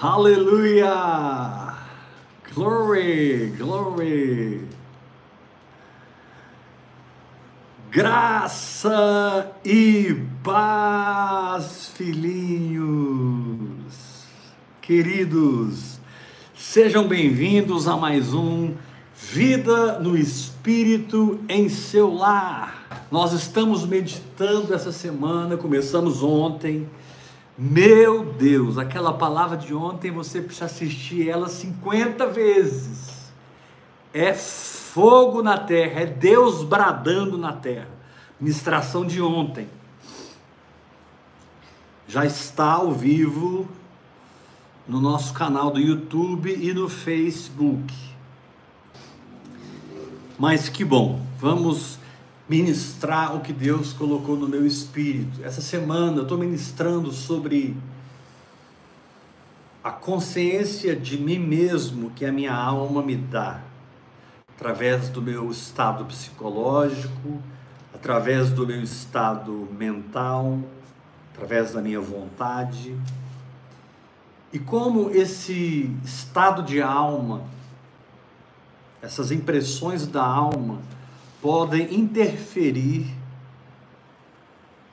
Aleluia! Glory, glory. Graça e paz, filhinhos. Queridos, sejam bem-vindos a mais um Vida no Espírito em seu lar. Nós estamos meditando essa semana, começamos ontem meu Deus, aquela palavra de ontem você precisa assistir ela 50 vezes. É fogo na terra, é Deus bradando na terra. Ministração de ontem. Já está ao vivo no nosso canal do YouTube e no Facebook. Mas que bom, vamos ministrar o que Deus colocou no meu espírito. Essa semana eu estou ministrando sobre a consciência de mim mesmo que a minha alma me dá, através do meu estado psicológico, através do meu estado mental, através da minha vontade. E como esse estado de alma, essas impressões da alma, podem interferir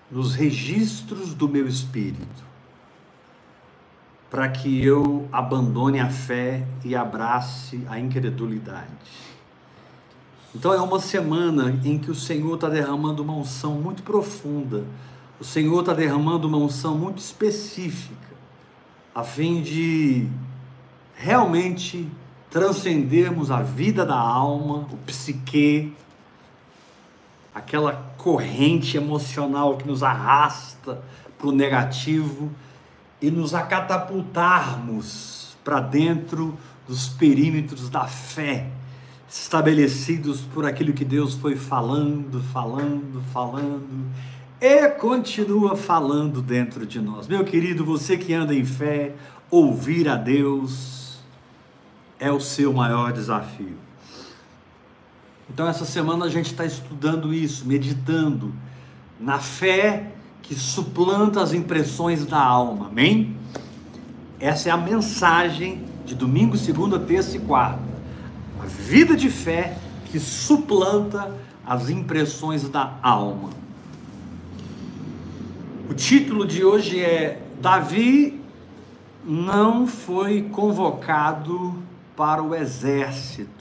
nos registros do meu espírito, para que eu abandone a fé e abrace a incredulidade. Então é uma semana em que o Senhor está derramando uma unção muito profunda, o Senhor está derramando uma unção muito específica, a fim de realmente transcendermos a vida da alma, o psique, aquela corrente emocional que nos arrasta para o negativo e nos acatapultarmos para dentro dos perímetros da fé, estabelecidos por aquilo que Deus foi falando, falando, falando e continua falando dentro de nós. Meu querido, você que anda em fé, ouvir a Deus é o seu maior desafio. Então, essa semana a gente está estudando isso, meditando na fé que suplanta as impressões da alma, amém? Essa é a mensagem de domingo, segunda, terça e quarta. A vida de fé que suplanta as impressões da alma. O título de hoje é Davi não foi convocado para o exército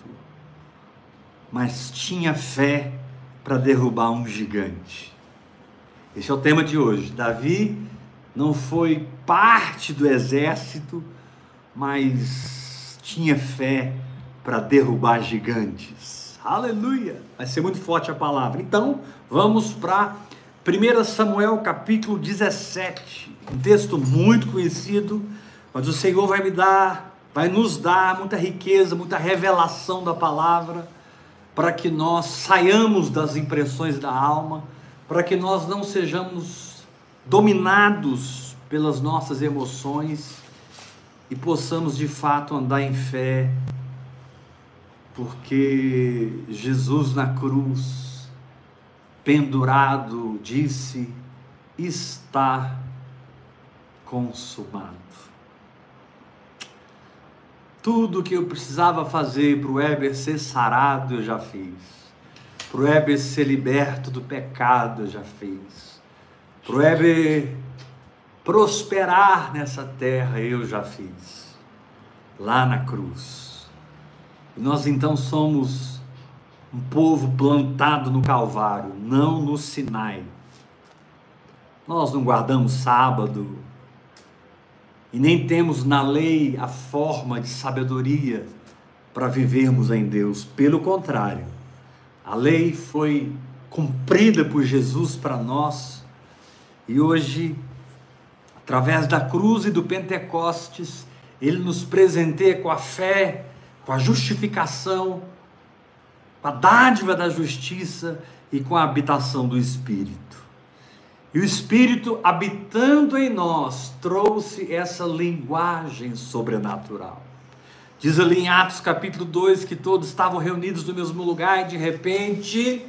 mas tinha fé para derrubar um gigante. Esse é o tema de hoje. Davi não foi parte do exército, mas tinha fé para derrubar gigantes. Aleluia! Vai ser muito forte a palavra. Então, vamos para 1 Samuel capítulo 17. Um texto muito conhecido, mas o Senhor vai me dar, vai nos dar muita riqueza, muita revelação da palavra para que nós saiamos das impressões da alma, para que nós não sejamos dominados pelas nossas emoções e possamos de fato andar em fé, porque Jesus na cruz, pendurado, disse: está consumado. Tudo que eu precisava fazer para o Weber ser sarado, eu já fiz. Para o Weber ser liberto do pecado, eu já fiz. Para o Weber prosperar nessa terra, eu já fiz. Lá na cruz. E nós então somos um povo plantado no Calvário, não no Sinai. Nós não guardamos sábado, e nem temos na lei a forma de sabedoria para vivermos em Deus. Pelo contrário, a lei foi cumprida por Jesus para nós e hoje, através da cruz e do Pentecostes, ele nos presenteia com a fé, com a justificação, com a dádiva da justiça e com a habitação do Espírito. E o Espírito habitando em nós trouxe essa linguagem sobrenatural. Diz ali em Atos capítulo 2 que todos estavam reunidos no mesmo lugar e de repente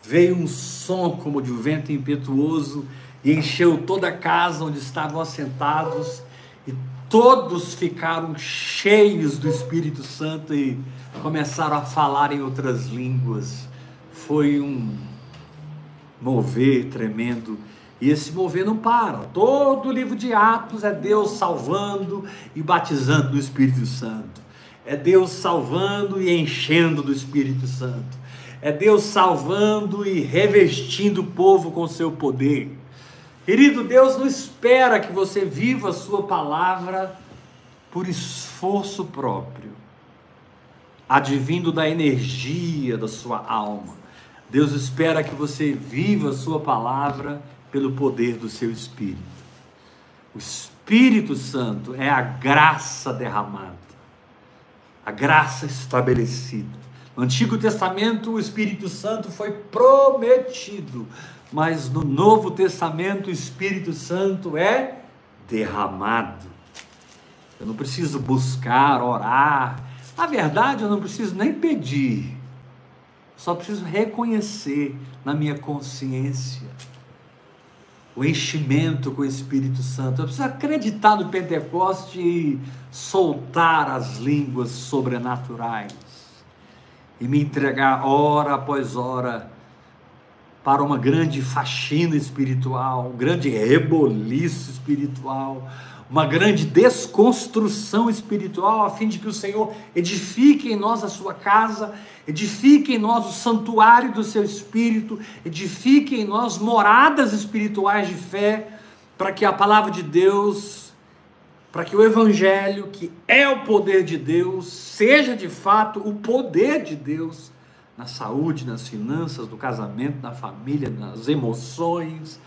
veio um som como de um vento impetuoso e encheu toda a casa onde estavam assentados e todos ficaram cheios do Espírito Santo e começaram a falar em outras línguas. Foi um mover tremendo. E esse mover não para. Todo o livro de Atos é Deus salvando e batizando do Espírito Santo. É Deus salvando e enchendo do Espírito Santo. É Deus salvando e revestindo o povo com seu poder. Querido, Deus não espera que você viva a sua palavra por esforço próprio, advindo da energia da sua alma. Deus espera que você viva a sua palavra pelo poder do seu espírito. O Espírito Santo é a graça derramada, a graça estabelecida. No Antigo Testamento, o Espírito Santo foi prometido mas no Novo Testamento o Espírito Santo é derramado. Eu não preciso buscar, orar. Na verdade, eu não preciso nem pedir. Só preciso reconhecer na minha consciência o enchimento com o Espírito Santo. Eu preciso acreditar no Pentecoste e soltar as línguas sobrenaturais e me entregar hora após hora para uma grande faxina espiritual, um grande reboliço espiritual, uma grande desconstrução espiritual, a fim de que o Senhor edifique em nós a sua casa, edifique em nós o santuário do seu espírito, edifique em nós moradas espirituais de fé, para que a palavra de Deus, para que o evangelho, que é o poder de Deus, seja de fato o poder de Deus na saúde, nas finanças, no casamento, na família, nas emoções,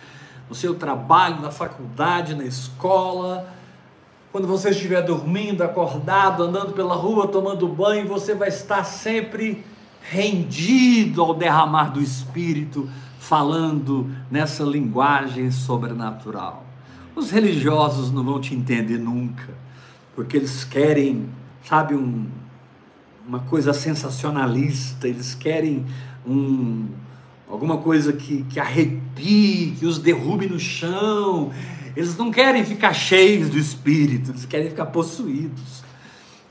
no seu trabalho, na faculdade, na escola. Quando você estiver dormindo, acordado, andando pela rua, tomando banho, você vai estar sempre rendido ao derramar do Espírito, falando nessa linguagem sobrenatural. Os religiosos não vão te entender nunca, porque eles querem, sabe, um, uma coisa sensacionalista, eles querem um, alguma coisa que, que arrepie, que os derrube no chão. Eles não querem ficar cheios do Espírito, eles querem ficar possuídos.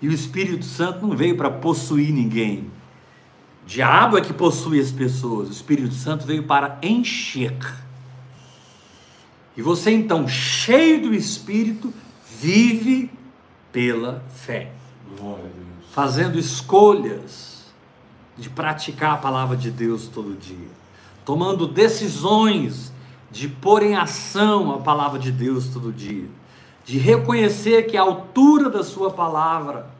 E o Espírito Santo não veio para possuir ninguém. O diabo é que possui as pessoas, o Espírito Santo veio para encher. E você então, cheio do Espírito, vive pela fé. Fazendo escolhas de praticar a palavra de Deus todo dia, tomando decisões de pôr em ação a palavra de Deus todo dia, de reconhecer que a altura da sua palavra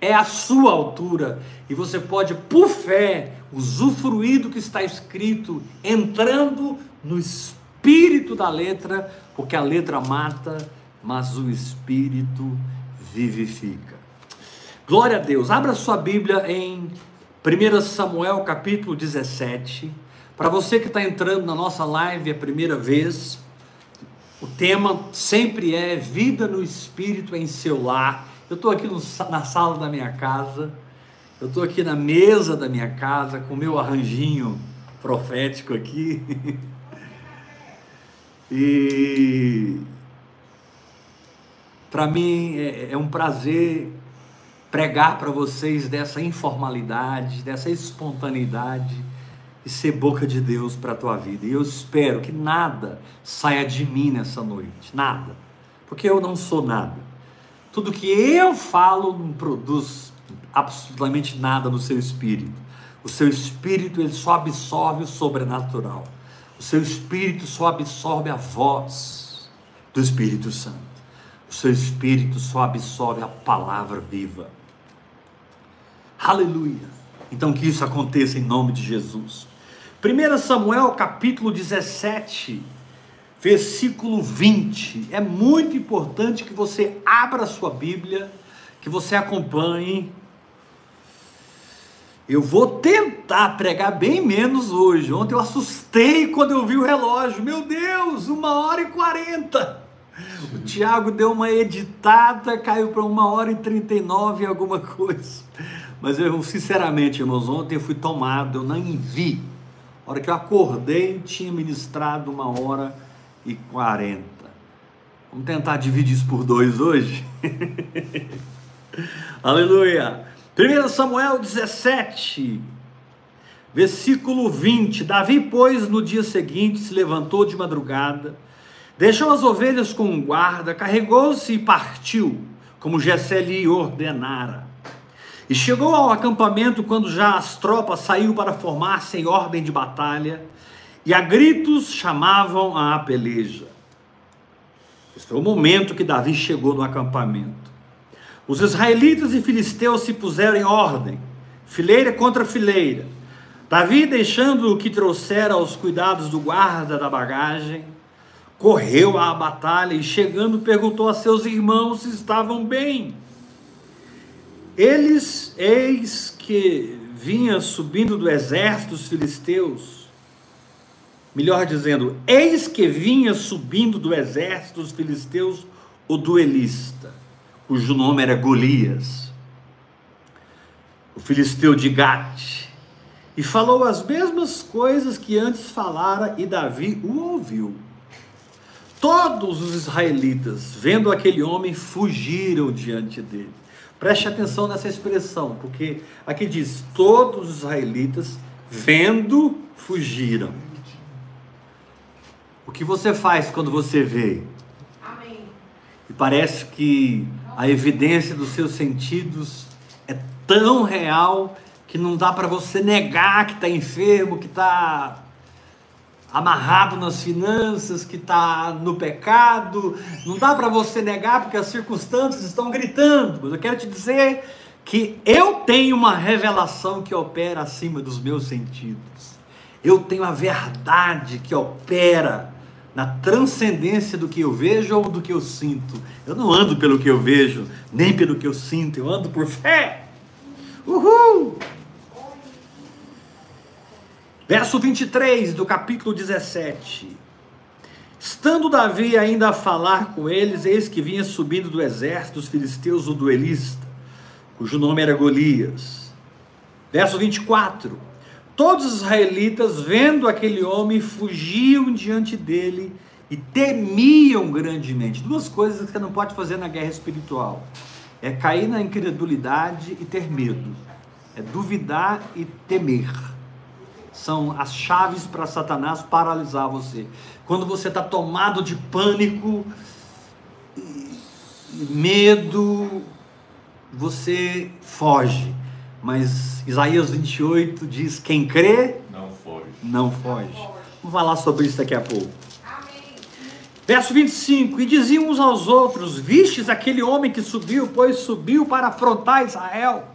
é a sua altura e você pode, por fé, usufruir do que está escrito, entrando no espírito da letra, porque a letra mata, mas o espírito vivifica. Glória a Deus. Abra sua Bíblia em 1 Samuel capítulo 17. Para você que está entrando na nossa live a primeira vez, o tema sempre é vida no Espírito em seu lar. Eu estou aqui no, na sala da minha casa, eu estou aqui na mesa da minha casa com meu arranjinho profético aqui. e para mim é, é um prazer pregar para vocês dessa informalidade, dessa espontaneidade e ser boca de Deus para a tua vida. E eu espero que nada saia de mim nessa noite, nada, porque eu não sou nada. Tudo que eu falo não produz absolutamente nada no seu espírito. O seu espírito ele só absorve o sobrenatural. O seu espírito só absorve a voz do Espírito Santo. O seu espírito só absorve a palavra viva. Aleluia. Então que isso aconteça em nome de Jesus. 1 Samuel capítulo 17, versículo 20. É muito importante que você abra a sua Bíblia, que você acompanhe. Eu vou tentar pregar bem menos hoje. Ontem eu assustei quando eu vi o relógio. Meu Deus, uma hora e quarenta. O Tiago deu uma editada, caiu para uma hora e trinta e nove alguma coisa. Mas eu, sinceramente, irmãos, ontem eu fui tomado, eu nem vi. A hora que eu acordei, tinha ministrado uma hora e quarenta. Vamos tentar dividir isso por dois hoje. Aleluia. 1 Samuel 17, versículo 20. Davi, pois, no dia seguinte se levantou de madrugada, deixou as ovelhas com um guarda, carregou-se e partiu, como lhe ordenara. E chegou ao acampamento quando já as tropas saíram para formar-se em ordem de batalha, e a gritos chamavam a peleja. Esse foi o momento que Davi chegou no acampamento. Os israelitas e filisteus se puseram em ordem, fileira contra fileira. Davi, deixando o que trouxera aos cuidados do guarda da bagagem, correu à batalha e, chegando, perguntou a seus irmãos se estavam bem. Eles, eis que vinha subindo do exército dos filisteus, melhor dizendo, eis que vinha subindo do exército dos filisteus o duelista cujo nome era Golias, o filisteu de Gate, e falou as mesmas coisas que antes falara, e Davi o ouviu. Todos os israelitas, vendo aquele homem, fugiram diante dele. Preste atenção nessa expressão, porque aqui diz: todos os israelitas, vendo, fugiram. O que você faz quando você vê? Amém. E parece que a evidência dos seus sentidos é tão real que não dá para você negar que está enfermo, que está amarrado nas finanças, que está no pecado. Não dá para você negar porque as circunstâncias estão gritando. Mas eu quero te dizer que eu tenho uma revelação que opera acima dos meus sentidos. Eu tenho a verdade que opera na transcendência do que eu vejo ou do que eu sinto. Eu não ando pelo que eu vejo, nem pelo que eu sinto, eu ando por fé. Uhul! Verso 23 do capítulo 17. Estando Davi ainda a falar com eles, eis que vinha subindo do exército dos filisteus o duelista, cujo nome era Golias. Verso 24 Todos os israelitas, vendo aquele homem, fugiam diante dele e temiam grandemente. Duas coisas que você não pode fazer na guerra espiritual: é cair na incredulidade e ter medo, é duvidar e temer. São as chaves para Satanás paralisar você. Quando você está tomado de pânico, medo, você foge. Mas Isaías 28 diz: quem crê, não foge. Não foge. Vamos falar sobre isso daqui a pouco. Amém. Verso 25: E diziam uns aos outros: Vistes aquele homem que subiu, pois subiu para afrontar Israel.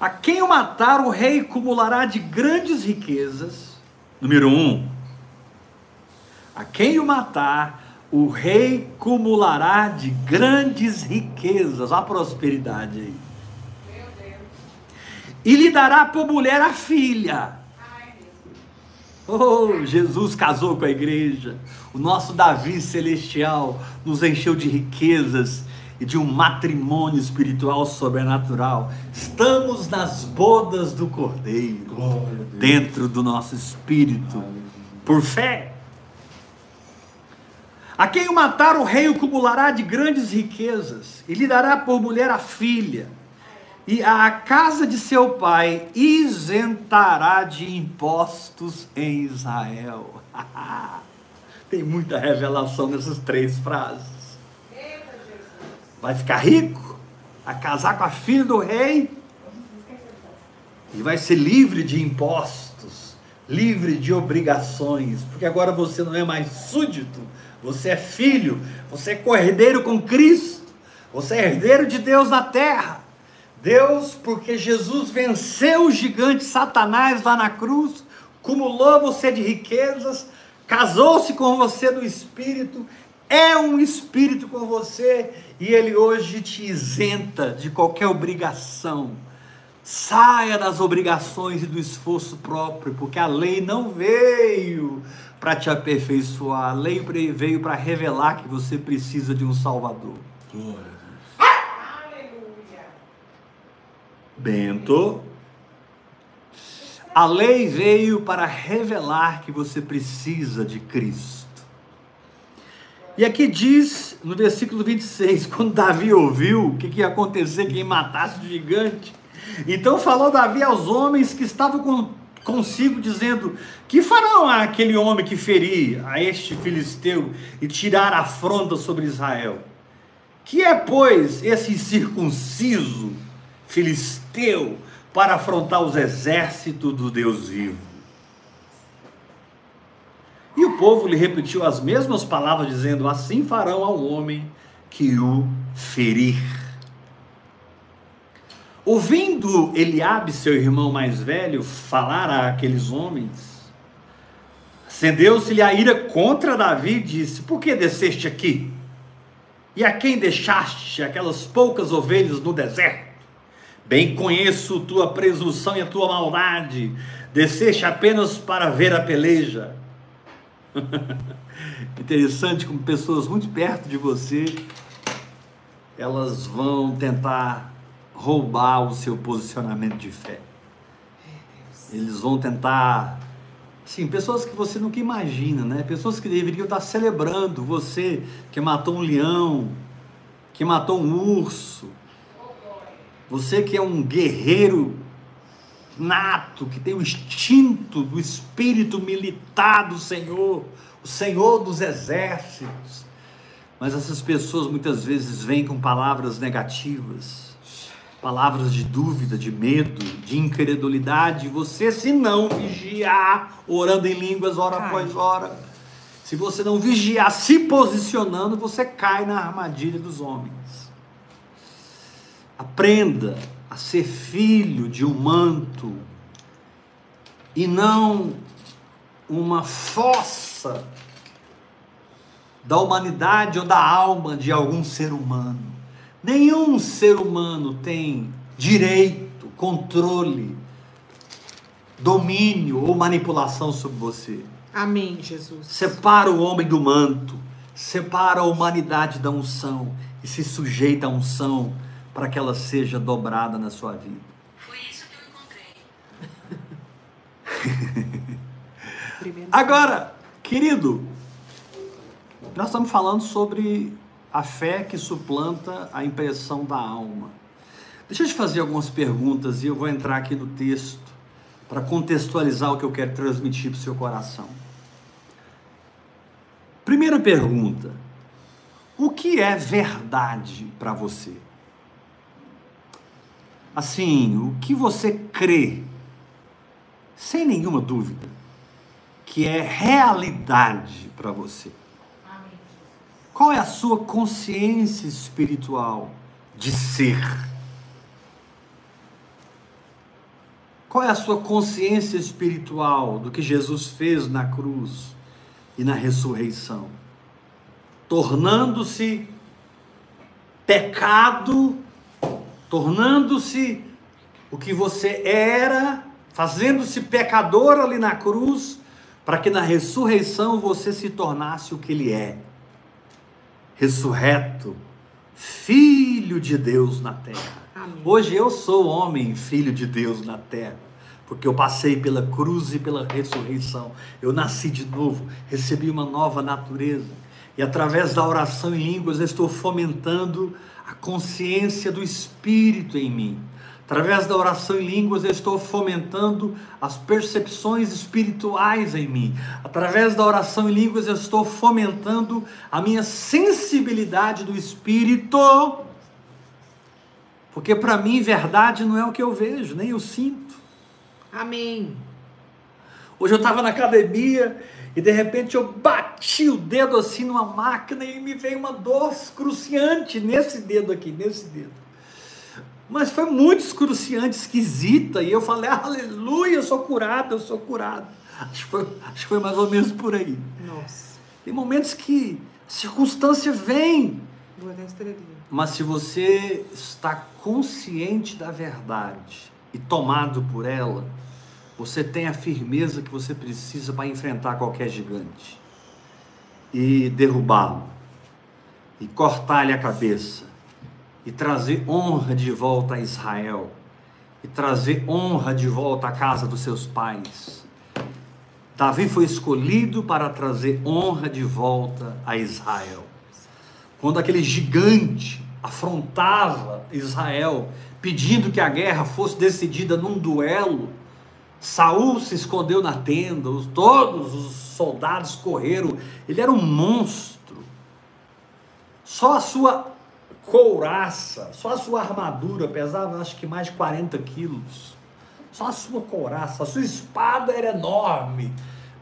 A quem o matar, o rei acumulará de grandes riquezas. Número 1. Um, a quem o matar, o rei acumulará de grandes riquezas. A prosperidade aí e lhe dará por mulher a filha. Oh, Jesus casou com a igreja. O nosso Davi celestial nos encheu de riquezas e de um matrimônio espiritual sobrenatural. Estamos nas bodas do Cordeiro, dentro do nosso espírito, por fé. A quem o matar, o rei o cumulará de grandes riquezas e lhe dará por mulher a filha e a casa de seu pai isentará de impostos em Israel. Tem muita revelação nessas três frases. Vai ficar rico, vai casar com a filha do rei e vai ser livre de impostos, livre de obrigações, porque agora você não é mais súdito, você é filho, você é cordeiro com Cristo, você é herdeiro de Deus na terra. Deus, porque Jesus venceu o gigante Satanás lá na cruz, cumulou você de riquezas, casou-se com você no espírito, é um espírito com você e ele hoje te isenta de qualquer obrigação. Saia das obrigações e do esforço próprio, porque a lei não veio para te aperfeiçoar, a lei veio para revelar que você precisa de um Salvador. Glória. Bento. A lei veio para revelar que você precisa de Cristo. E aqui diz, no versículo 26, quando Davi ouviu o que, que ia acontecer, quem matasse o gigante. Então falou Davi aos homens que estavam com, consigo, dizendo: Que farão aquele homem que ferir a este filisteu e tirar afronta sobre Israel? Que é, pois, esse incircunciso filisteu para afrontar os exércitos do Deus vivo? E o povo lhe repetiu as mesmas palavras, dizendo: Assim farão ao homem que o ferir. Ouvindo Eliabe, seu irmão mais velho, falar àqueles homens, acendeu-se-lhe a ira contra Davi e disse: Por que desceste aqui? E a quem deixaste aquelas poucas ovelhas no deserto? Bem conheço tua presunção e a tua maldade. Desceste apenas para ver a peleja. Interessante como pessoas muito perto de você, elas vão tentar roubar o seu posicionamento de fé. Eles vão tentar, sim, pessoas que você nunca imagina, né? Pessoas que deveriam estar celebrando você que matou um leão, que matou um urso. Você que é um guerreiro nato, que tem o instinto do espírito militar do Senhor, o Senhor dos exércitos. Mas essas pessoas muitas vezes vêm com palavras negativas, palavras de dúvida, de medo, de incredulidade. Você, se não vigiar, orando em línguas hora cai. após hora, se você não vigiar, se posicionando, você cai na armadilha dos homens. Aprenda a ser filho de um manto e não uma fossa da humanidade ou da alma de algum ser humano. Nenhum ser humano tem direito, controle, domínio ou manipulação sobre você. Amém, Jesus. Separa o homem do manto, separa a humanidade da unção e se sujeita à unção para que ela seja dobrada na sua vida. Foi isso que eu encontrei. Agora, querido, nós estamos falando sobre a fé que suplanta a impressão da alma. Deixa eu te fazer algumas perguntas e eu vou entrar aqui no texto para contextualizar o que eu quero transmitir para o seu coração. Primeira pergunta: o que é verdade para você? Assim, o que você crê, sem nenhuma dúvida, que é realidade para você? Qual é a sua consciência espiritual de ser? Qual é a sua consciência espiritual do que Jesus fez na cruz e na ressurreição? Tornando-se pecado, tornando-se o que você era, fazendo-se pecador ali na cruz, para que na ressurreição você se tornasse o que ele é ressurreto, filho de Deus na terra. Amém. Hoje eu sou homem, filho de Deus na terra, porque eu passei pela cruz e pela ressurreição. Eu nasci de novo, recebi uma nova natureza. E através da oração em línguas eu estou fomentando a consciência do Espírito em mim. Através da oração em línguas, eu estou fomentando as percepções espirituais em mim. Através da oração em línguas, eu estou fomentando a minha sensibilidade do espírito. Porque para mim, verdade não é o que eu vejo, nem eu sinto. Amém. Hoje eu estava na academia e de repente eu bati o dedo assim numa máquina e me veio uma dor cruciante nesse dedo aqui, nesse dedo. Mas foi muito excruciante, esquisita. E eu falei, aleluia, eu sou curado, eu sou curado. Acho que foi, acho que foi mais ou menos por aí. Nossa. Tem momentos que a circunstância vem. Mas se você está consciente da verdade e tomado por ela, você tem a firmeza que você precisa para enfrentar qualquer gigante e derrubá-lo e cortar-lhe a cabeça e trazer honra de volta a Israel, e trazer honra de volta à casa dos seus pais. Davi foi escolhido para trazer honra de volta a Israel. Quando aquele gigante afrontava Israel, pedindo que a guerra fosse decidida num duelo, Saul se escondeu na tenda, os, todos os soldados correram. Ele era um monstro. Só a sua couraça, só a sua armadura pesava acho que mais de 40 quilos. Só a sua couraça, a sua espada era enorme.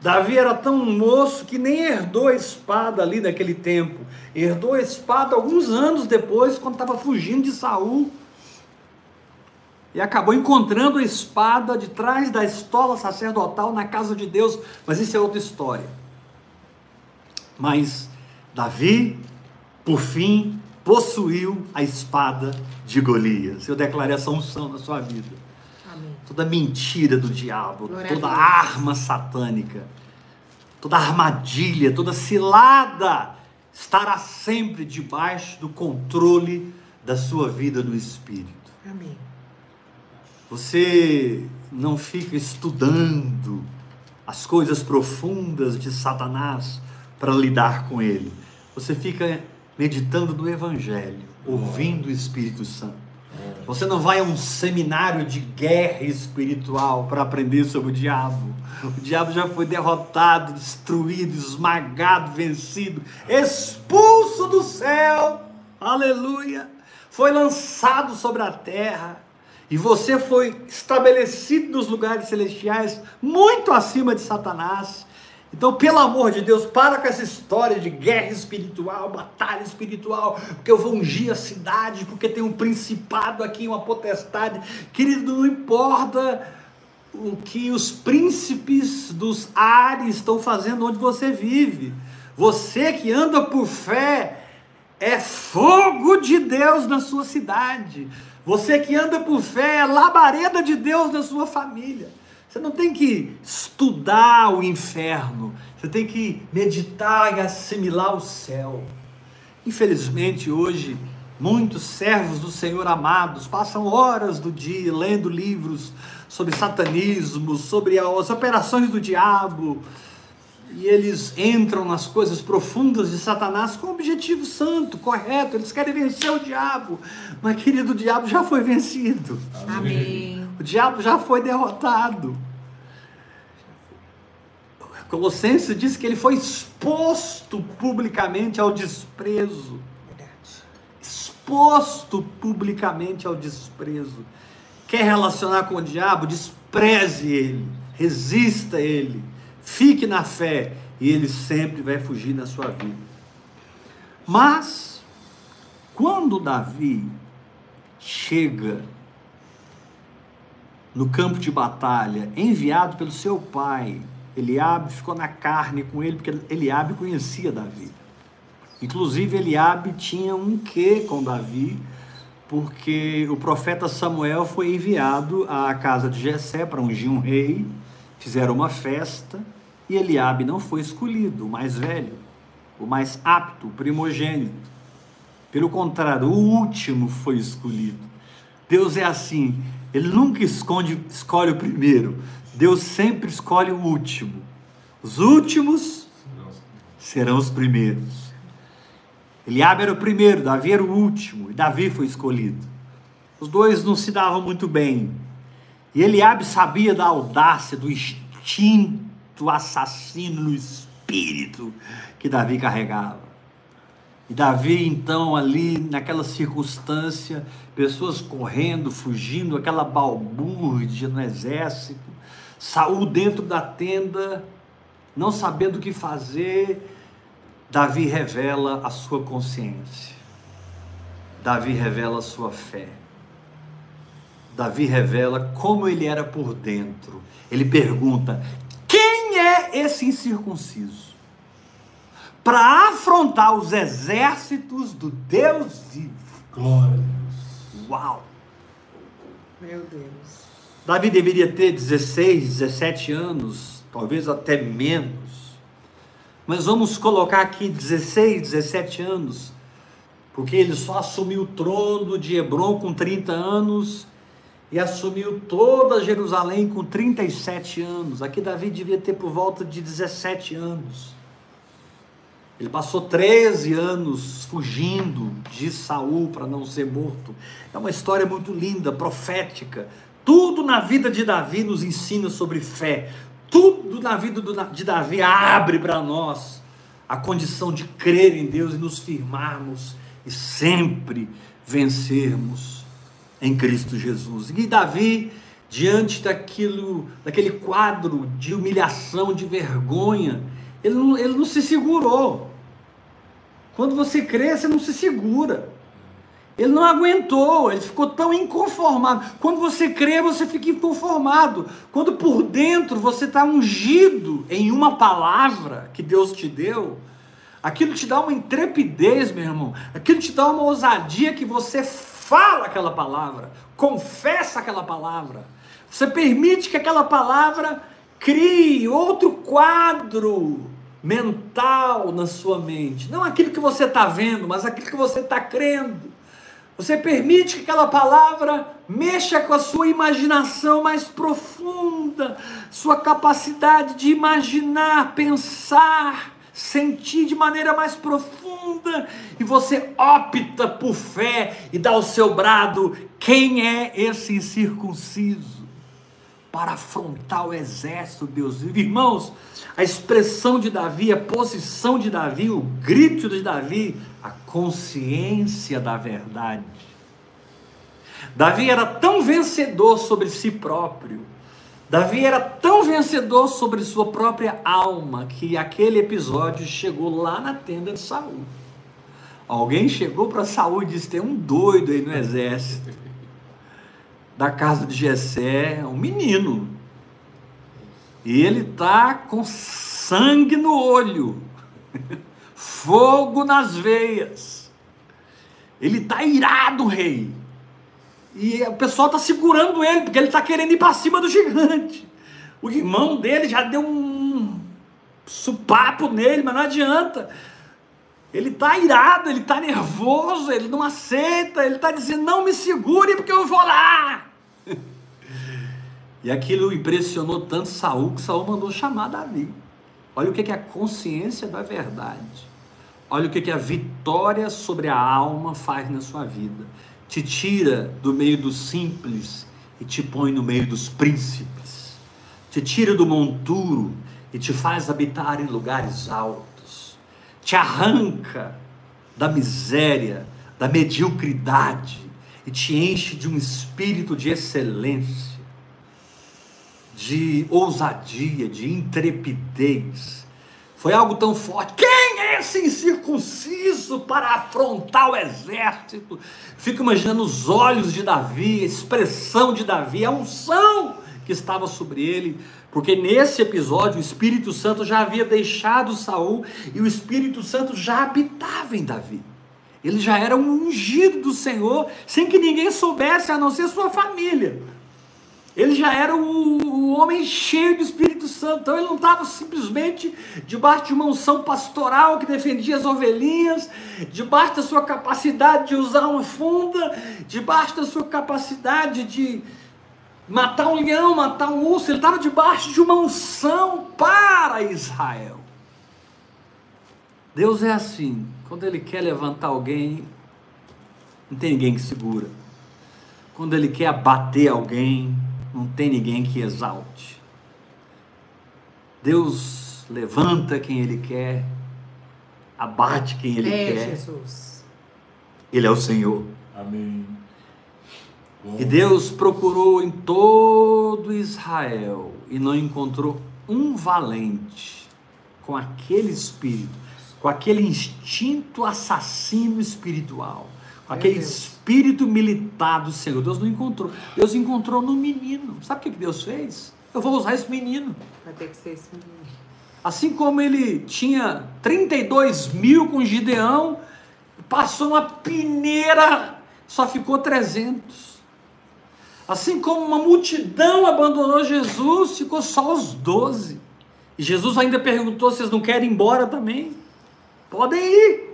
Davi era tão moço que nem herdou a espada ali naquele tempo. Herdou a espada alguns anos depois, quando estava fugindo de Saul. E acabou encontrando a espada de trás da estola sacerdotal na casa de Deus. Mas isso é outra história. Mas Davi, por fim, possuiu a espada de Golias. Eu declarei essa unção na sua vida toda mentira do diabo, Glória toda arma satânica, toda armadilha, toda cilada estará sempre debaixo do controle da sua vida no espírito. Amém. Você não fica estudando as coisas profundas de Satanás para lidar com ele. Você fica meditando no evangelho, ouvindo o Espírito Santo. Você não vai a um seminário de guerra espiritual para aprender sobre o diabo. O diabo já foi derrotado, destruído, esmagado, vencido, expulso do céu. Aleluia! Foi lançado sobre a terra. E você foi estabelecido nos lugares celestiais, muito acima de Satanás. Então, pelo amor de Deus, para com essa história de guerra espiritual, batalha espiritual, porque eu vou ungir a cidade, porque tem um principado aqui, uma potestade. Querido, não importa o que os príncipes dos ares estão fazendo onde você vive. Você que anda por fé, é fogo de Deus na sua cidade. Você que anda por fé, é labareda de Deus na sua família. Você não tem que estudar o inferno, você tem que meditar e assimilar o céu. Infelizmente, hoje, muitos servos do Senhor amados passam horas do dia lendo livros sobre satanismo, sobre as operações do diabo, e eles entram nas coisas profundas de Satanás com objetivo santo, correto, eles querem vencer o diabo, mas querido, o diabo já foi vencido. Amém. O diabo já foi derrotado. Colossenses diz que ele foi exposto publicamente ao desprezo. Exposto publicamente ao desprezo. Quer relacionar com o diabo? Despreze ele, resista ele, fique na fé e ele sempre vai fugir da sua vida. Mas, quando Davi chega no campo de batalha, enviado pelo seu pai, Eliabe ficou na carne com ele, porque Eliabe conhecia Davi. Inclusive, Eliabe tinha um quê com Davi, porque o profeta Samuel foi enviado à casa de Jessé para ungir um rei, fizeram uma festa, e Eliabe não foi escolhido, o mais velho, o mais apto, o primogênito. Pelo contrário, o último foi escolhido. Deus é assim, ele nunca esconde, escolhe o primeiro. Deus sempre escolhe o último. Os últimos serão os primeiros. Eliabe era o primeiro, Davi era o último, e Davi foi escolhido. Os dois não se davam muito bem. E Eliabe sabia da audácia, do instinto assassino no espírito que Davi carregava. E Davi, então, ali naquela circunstância, pessoas correndo, fugindo, aquela balbúrdia no exército, Saul dentro da tenda, não sabendo o que fazer, Davi revela a sua consciência. Davi revela a sua fé. Davi revela como ele era por dentro. Ele pergunta: é esse incircunciso? para afrontar os exércitos do Deus vivo. Glória a Deus. Uau! Meu Deus. Davi deveria ter 16, 17 anos, talvez até menos. Mas vamos colocar aqui 16, 17 anos, porque ele só assumiu o trono de Hebron com 30 anos e assumiu toda Jerusalém com 37 anos. Aqui Davi devia ter por volta de 17 anos. Ele passou 13 anos fugindo de Saul para não ser morto. É uma história muito linda, profética. Tudo na vida de Davi nos ensina sobre fé. Tudo na vida de Davi abre para nós a condição de crer em Deus e nos firmarmos e sempre vencermos em Cristo Jesus. E Davi, diante daquilo, daquele quadro de humilhação, de vergonha, ele não, ele não se segurou. Quando você crê, você não se segura. Ele não aguentou, ele ficou tão inconformado. Quando você crê, você fica inconformado. Quando por dentro você está ungido em uma palavra que Deus te deu, aquilo te dá uma intrepidez, meu irmão. Aquilo te dá uma ousadia que você fala aquela palavra, confessa aquela palavra. Você permite que aquela palavra crie outro quadro mental na sua mente. Não aquilo que você está vendo, mas aquilo que você está crendo. Você permite que aquela palavra mexa com a sua imaginação mais profunda, sua capacidade de imaginar, pensar, sentir de maneira mais profunda, e você opta por fé e dá o seu brado: quem é esse incircunciso? Para afrontar o exército, Deus. Irmãos, a expressão de Davi, a posição de Davi, o grito de Davi, a consciência da verdade. Davi era tão vencedor sobre si próprio, Davi era tão vencedor sobre sua própria alma, que aquele episódio chegou lá na tenda de Saul. Alguém chegou para Saul e disse: tem um doido aí no exército. Da casa de Jessé, um menino. E ele tá com sangue no olho, fogo nas veias. Ele tá irado, rei. E o pessoal tá segurando ele, porque ele tá querendo ir para cima do gigante. O irmão dele já deu um supapo nele, mas não adianta. Ele tá irado, ele tá nervoso, ele não aceita, ele tá dizendo: "Não me segure porque eu vou lá". E aquilo impressionou tanto Saul que Saul mandou chamar Davi. Olha o que é a consciência da verdade. Olha o que a vitória sobre a alma faz na sua vida. Te tira do meio dos simples e te põe no meio dos príncipes. Te tira do monturo e te faz habitar em lugares altos. Te arranca da miséria, da mediocridade e te enche de um espírito de excelência de ousadia, de intrepidez. Foi algo tão forte. Quem esse incircunciso para afrontar o exército? Fico imaginando os olhos de Davi, a expressão de Davi, a unção que estava sobre ele, porque nesse episódio o Espírito Santo já havia deixado Saul e o Espírito Santo já habitava em Davi. Ele já era um ungido do Senhor, sem que ninguém soubesse, a não ser sua família. Ele já era o, o homem cheio do Espírito Santo. Então ele não estava simplesmente debaixo de uma unção pastoral que defendia as ovelhinhas, debaixo da sua capacidade de usar uma funda, debaixo da sua capacidade de matar um leão, matar um urso. Ele estava debaixo de uma unção para Israel. Deus é assim. Quando Ele quer levantar alguém, não tem ninguém que segura. Quando Ele quer abater alguém, não tem ninguém que exalte. Deus levanta quem Ele quer, abate quem Ele é, quer. Jesus. Ele é o Senhor. Amém. E Deus procurou em todo Israel e não encontrou um valente com aquele espírito, com aquele instinto assassino espiritual, com aquele Deus. Espírito militar do Senhor. Deus não encontrou. Deus encontrou no menino. Sabe o que Deus fez? Eu vou usar esse menino. Vai ter que ser esse menino. Assim como ele tinha 32 mil com Gideão, passou uma peneira, só ficou 300. Assim como uma multidão abandonou Jesus, ficou só os 12. E Jesus ainda perguntou: vocês não querem ir embora também? Podem ir.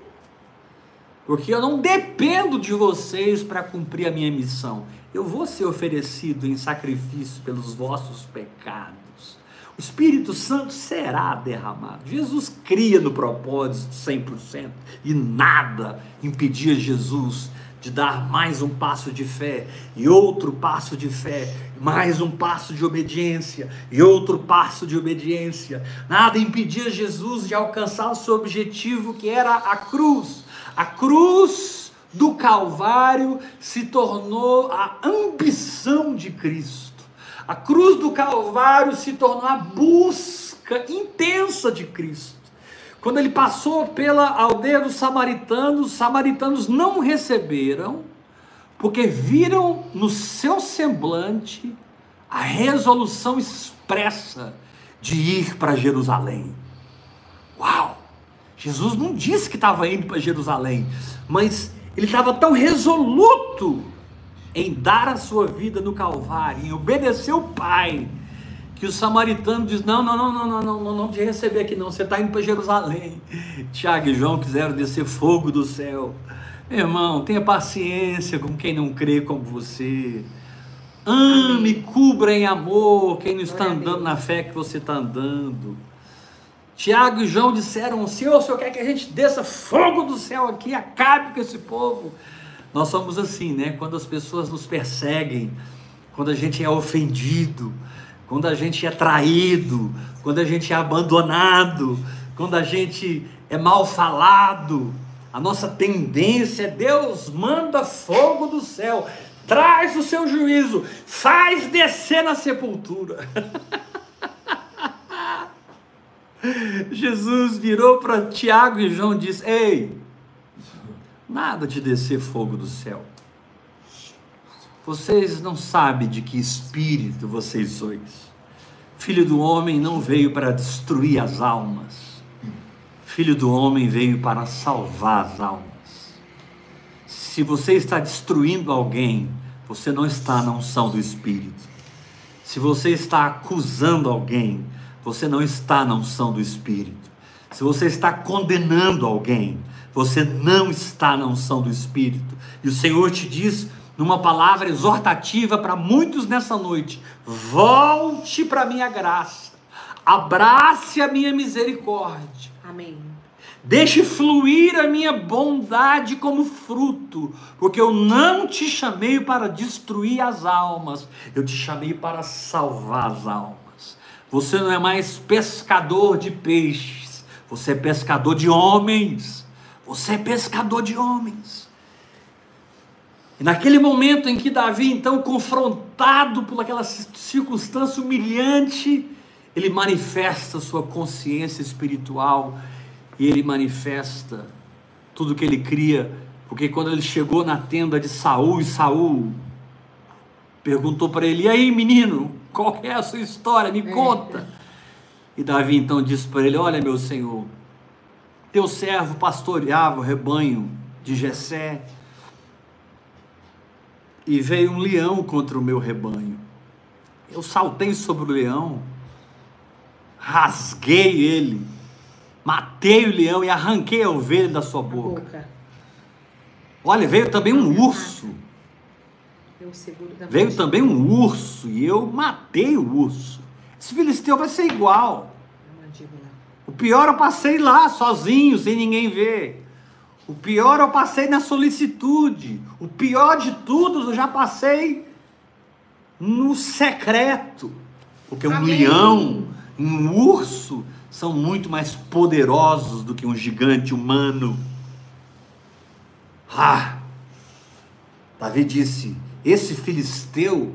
Porque eu não dependo de vocês para cumprir a minha missão. Eu vou ser oferecido em sacrifício pelos vossos pecados. O Espírito Santo será derramado. Jesus cria no propósito 100% e nada impedia Jesus de dar mais um passo de fé e outro passo de fé, mais um passo de obediência e outro passo de obediência. Nada impedia Jesus de alcançar o seu objetivo, que era a cruz. A cruz do Calvário se tornou a ambição de Cristo. A cruz do Calvário se tornou a busca intensa de Cristo. Quando ele passou pela aldeia dos samaritanos, os samaritanos não receberam, porque viram no seu semblante a resolução expressa de ir para Jerusalém. Uau! Jesus não disse que estava indo para Jerusalém, mas ele estava tão resoluto em dar a sua vida no Calvário, em obedecer o Pai, que o samaritano diz: Não, não, não, não, não, não, não, não te receber aqui, não. Você está indo para Jerusalém. Tiago e João quiseram descer fogo do céu. Meu irmão, tenha paciência com quem não crê como você. Ame, cubra em amor quem não está andando na fé que você está andando. Tiago e João disseram: Senhor, o Senhor quer que a gente desça fogo do céu aqui, acabe com esse povo. Nós somos assim, né? Quando as pessoas nos perseguem, quando a gente é ofendido, quando a gente é traído, quando a gente é abandonado, quando a gente é mal falado, a nossa tendência é Deus manda fogo do céu, traz o seu juízo, faz descer na sepultura. Jesus virou para Tiago e João e disse: Ei, nada de descer fogo do céu. Vocês não sabem de que espírito vocês sois. Filho do homem não veio para destruir as almas. Filho do homem veio para salvar as almas. Se você está destruindo alguém, você não está na unção do Espírito. Se você está acusando alguém, você não está na unção do Espírito. Se você está condenando alguém, você não está na unção do Espírito. E o Senhor te diz numa palavra exortativa para muitos nessa noite: volte para a minha graça, abrace a minha misericórdia. Amém. Deixe fluir a minha bondade como fruto, porque eu não te chamei para destruir as almas, eu te chamei para salvar as almas. Você não é mais pescador de peixes, você é pescador de homens. Você é pescador de homens. E naquele momento em que Davi, então, confrontado por aquela circunstância humilhante, ele manifesta sua consciência espiritual e ele manifesta tudo que ele cria, porque quando ele chegou na tenda de Saul e Saul perguntou para ele: "E aí, menino, qual é a sua história? Me conta". E Davi então disse para ele: "Olha, meu senhor, teu servo pastoreava o rebanho de Jessé, e veio um leão contra o meu rebanho. Eu saltei sobre o leão, rasguei ele, matei o leão e arranquei a ovelha da sua boca. Boca. Olha, veio também um urso. Veio também um urso e eu matei o urso. Esse filisteu vai ser igual. O pior eu passei lá, sozinho, sem ninguém ver. O pior eu passei na solicitude. O pior de tudo eu já passei no secreto. Porque um Amém. leão e um urso são muito mais poderosos do que um gigante humano. Ah! Davi disse: Esse filisteu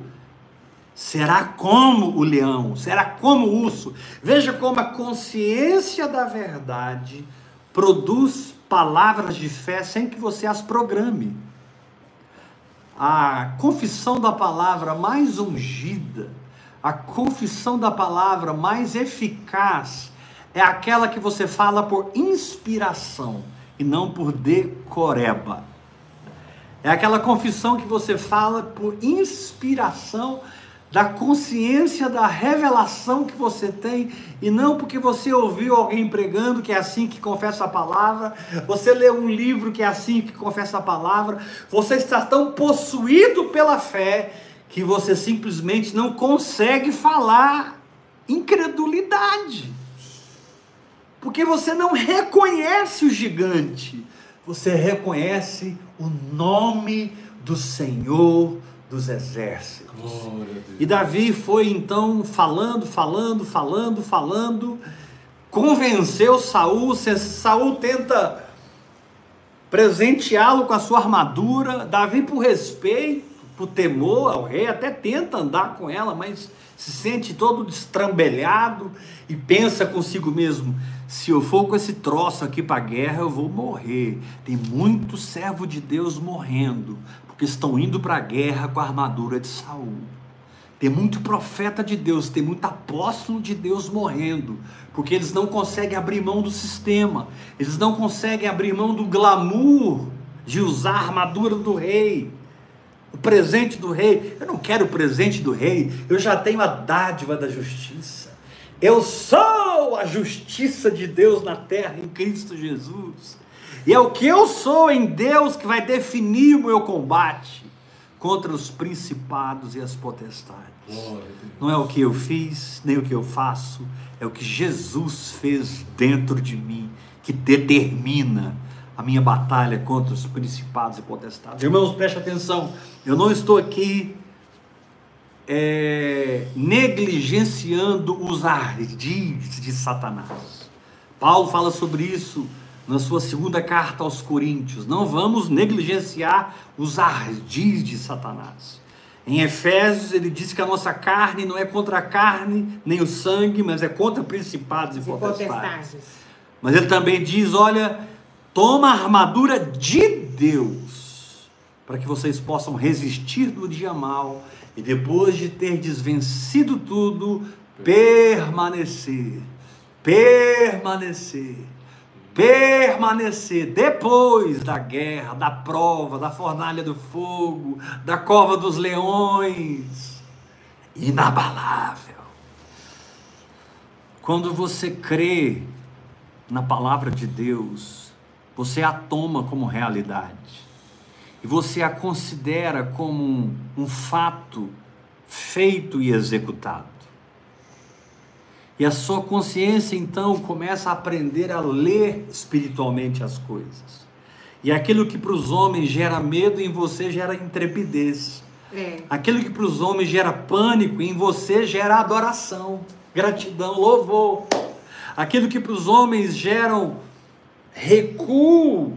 será como o leão, será como o urso. Veja como a consciência da verdade produz palavras de fé sem que você as programe. A confissão da palavra mais ungida, a confissão da palavra mais eficaz é aquela que você fala por inspiração e não por decoreba. É aquela confissão que você fala por inspiração da consciência da revelação que você tem, e não porque você ouviu alguém pregando que é assim que confessa a palavra, você leu um livro que é assim que confessa a palavra, você está tão possuído pela fé que você simplesmente não consegue falar incredulidade. Porque você não reconhece o gigante, você reconhece o nome do Senhor dos exércitos. E Davi foi então falando, falando, falando, falando, convenceu Saul, Saul tenta presenteá-lo com a sua armadura, Davi por respeito, por temor ao rei, até tenta andar com ela, mas se sente todo destrambelhado e pensa consigo mesmo: se eu for com esse troço aqui para a guerra, eu vou morrer. Tem muito servo de Deus morrendo, porque estão indo para a guerra com a armadura de Saul. Tem muito profeta de Deus, tem muito apóstolo de Deus morrendo, porque eles não conseguem abrir mão do sistema, eles não conseguem abrir mão do glamour de usar a armadura do rei, o presente do rei. Eu não quero o presente do rei, eu já tenho a dádiva da justiça. Eu sou a justiça de Deus na terra em Cristo Jesus. E é o que eu sou em Deus que vai definir o meu combate contra os principados e as potestades. Não é o que eu fiz, nem o que eu faço, é o que Jesus fez dentro de mim que determina a minha batalha contra os principados e potestades. Irmãos, preste atenção, eu não estou aqui é, negligenciando os ardis de Satanás. Paulo fala sobre isso na sua segunda carta aos Coríntios. Não vamos negligenciar os ardis de Satanás. Em Efésios, ele diz que a nossa carne não é contra a carne nem o sangue, mas é contra principados e, e potestades. Mas ele também diz: olha, toma a armadura de Deus, para que vocês possam resistir no dia mal e depois de ter desvencido tudo, permanecer. Permanecer permanecer depois da guerra, da prova, da fornalha do fogo, da cova dos leões, inabalável. Quando você crê na palavra de Deus, você a toma como realidade e você a considera como um, um fato feito e executado. E a sua consciência então começa a aprender a ler espiritualmente as coisas. E aquilo que para os homens gera medo, em você gera intrepidez. É. Aquilo que para os homens gera pânico, em você gera adoração, gratidão, louvor. Aquilo que para os homens geram recuo,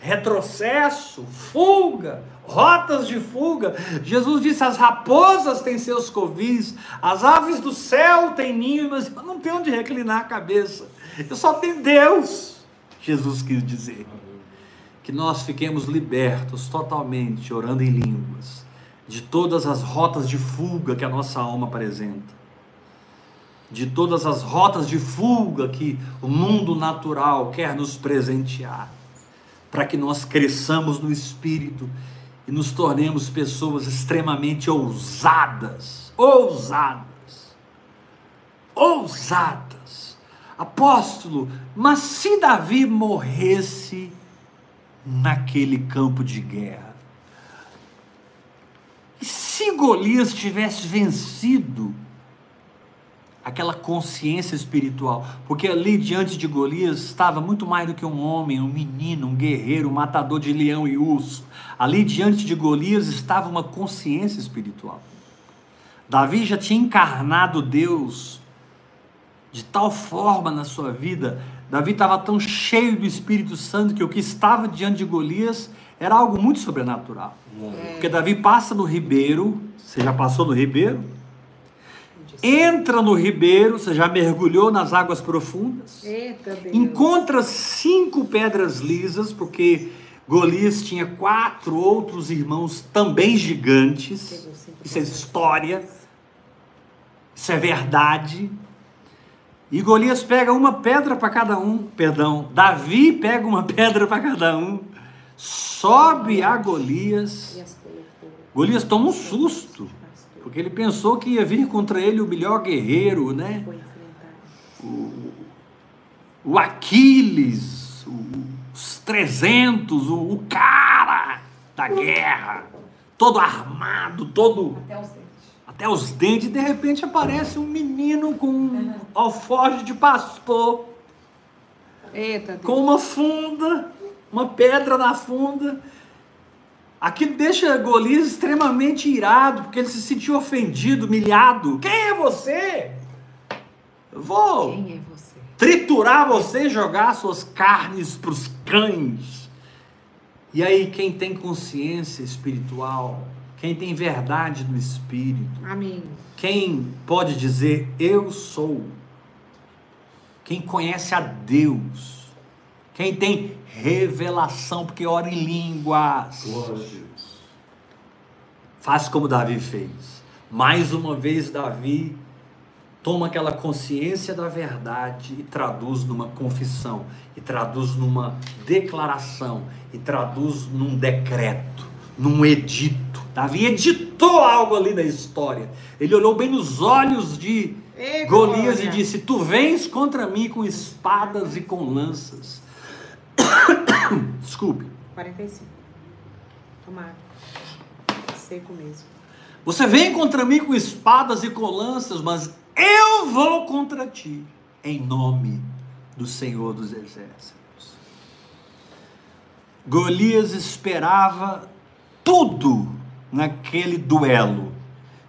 retrocesso, fuga, rotas de fuga. Jesus disse: as raposas têm seus covis, as aves do céu têm ninhos, mas eu não tenho onde reclinar a cabeça. Eu só tenho Deus. Jesus quis dizer que nós fiquemos libertos totalmente, orando em línguas, de todas as rotas de fuga que a nossa alma apresenta, de todas as rotas de fuga que o mundo natural quer nos presentear, para que nós cresçamos no espírito e nos tornemos pessoas extremamente ousadas, ousadas, ousadas. Apóstolo, mas se Davi morresse naquele campo de guerra, e se Golias tivesse vencido aquela consciência espiritual, porque ali diante de Golias estava muito mais do que um homem, um menino, um guerreiro, um matador de leão e urso. Ali diante de Golias estava uma consciência espiritual. Davi já tinha encarnado Deus de tal forma na sua vida, Davi estava tão cheio do Espírito Santo que o que estava diante de Golias era algo muito sobrenatural. Porque Davi passa no ribeiro, você já passou no ribeiro? Entra no ribeiro, você já mergulhou nas águas profundas, Eita, encontra cinco pedras lisas, porque Golias tinha quatro outros irmãos também gigantes. Isso é história, isso é verdade. E Golias pega uma pedra para cada um, perdão, Davi pega uma pedra para cada um, sobe a Golias. Golias toma um susto. Porque ele pensou que ia vir contra ele o melhor guerreiro, né? O, o Aquiles, o- os 300, o, o cara da guerra, todo armado, todo Até os dentes. até os dentes, e de repente aparece um menino com um alforje de pastor, Eita, com uma funda, uma pedra na funda. Aquilo deixa Golias extremamente irado, porque ele se sentiu ofendido, humilhado. Quem é você? Eu vou Quem é você? triturar você e jogar suas carnes para os cães. E aí, quem tem consciência espiritual, quem tem verdade no espírito, Amém. quem pode dizer eu sou, quem conhece a Deus, quem tem revelação, porque ora em línguas, Glória a Deus. faz como Davi fez. Mais uma vez, Davi toma aquela consciência da verdade e traduz numa confissão, e traduz numa declaração, e traduz num decreto, num edito. Davi editou algo ali na história. Ele olhou bem nos olhos de Ei, Golias e disse: Tu vens contra mim com espadas e com lanças. Desculpe. 45. Tomara. Seco mesmo. Você vem contra mim com espadas e com lanças, mas eu vou contra ti, em nome do Senhor dos Exércitos. Golias esperava tudo naquele duelo,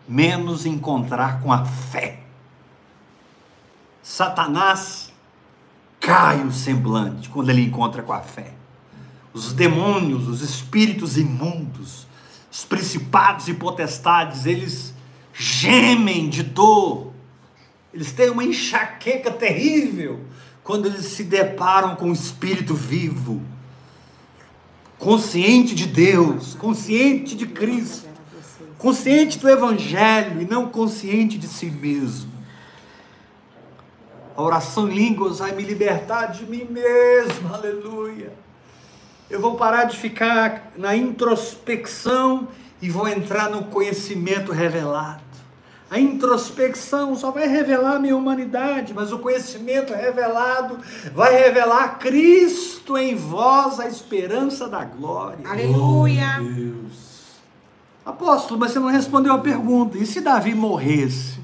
menos encontrar com a fé. Satanás cai o semblante quando ele encontra com a fé. Os demônios, os espíritos imundos, os principados e potestades, eles gemem de dor. Eles têm uma enxaqueca terrível quando eles se deparam com o espírito vivo, consciente de Deus, consciente de Cristo, consciente do evangelho e não consciente de si mesmo. A oração em línguas vai me libertar de mim mesmo, aleluia. Eu vou parar de ficar na introspecção e vou entrar no conhecimento revelado. A introspecção só vai revelar a minha humanidade, mas o conhecimento revelado vai revelar Cristo em vós, a esperança da glória. Aleluia. Deus. Apóstolo, mas você não respondeu a pergunta. E se Davi morresse?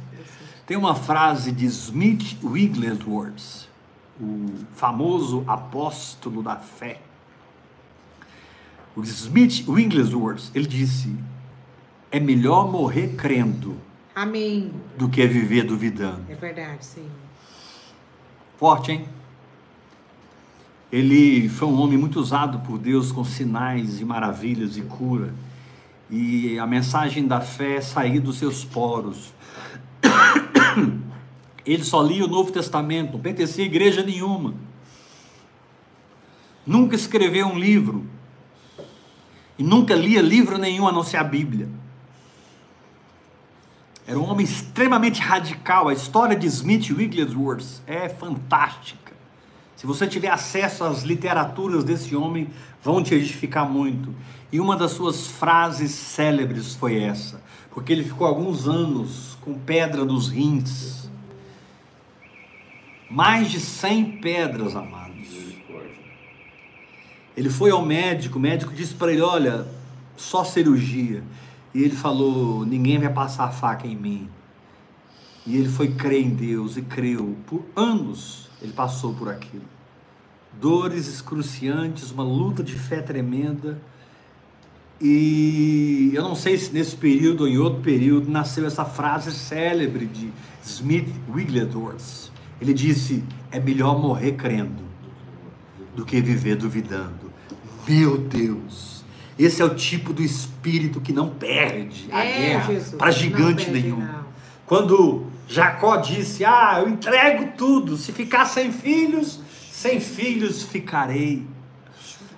Tem uma frase de Smith Wigglesworth, o famoso apóstolo da fé. O Smith Wigglesworth, ele disse: é melhor morrer crendo Amém. do que viver duvidando. É verdade, Senhor. Forte, hein? Ele foi um homem muito usado por Deus com sinais e maravilhas e cura. E a mensagem da fé saía dos seus poros. Ele só lia o Novo Testamento, não pertencia a igreja nenhuma. Nunca escreveu um livro. E nunca lia livro nenhum a não ser a Bíblia. Era um homem extremamente radical. A história de Smith Wigglesworth é fantástica. Se você tiver acesso às literaturas desse homem, vão te edificar muito. E uma das suas frases célebres foi essa, porque ele ficou alguns anos com pedra nos rins. Mais de 100 pedras, amados. Ele foi ao médico, o médico disse para ele: Olha, só cirurgia. E ele falou: Ninguém vai passar a faca em mim. E ele foi crer em Deus e creu. Por anos ele passou por aquilo. Dores excruciantes, uma luta de fé tremenda. E eu não sei se nesse período ou em outro período nasceu essa frase célebre de Smith Wigglesworth. Ele disse: É melhor morrer crendo do que viver duvidando. Meu Deus! Esse é o tipo do espírito que não perde a É, guerra para gigante nenhum. não. Quando Jacó disse: Ah, eu entrego tudo, se ficar sem filhos, sem filhos ficarei.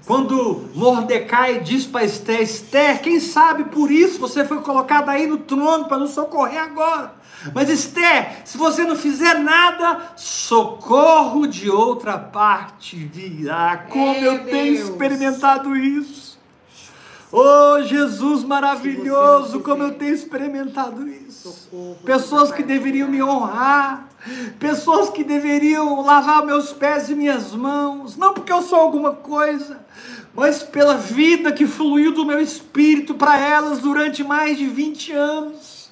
Quando Mordecai diz para Esther: Esther, quem sabe por isso você foi colocada aí no trono para nos socorrer agora. Mas Esther, se você não fizer nada, socorro de outra parte virá. Como Meu eu tenho Deus. experimentado isso. Oh, Jesus maravilhoso, como eu tenho experimentado isso. Pessoas que deveriam me honrar, pessoas que deveriam lavar meus pés e minhas mãos, não porque eu sou alguma coisa, mas pela vida que fluiu do meu espírito para elas durante mais de 20 anos.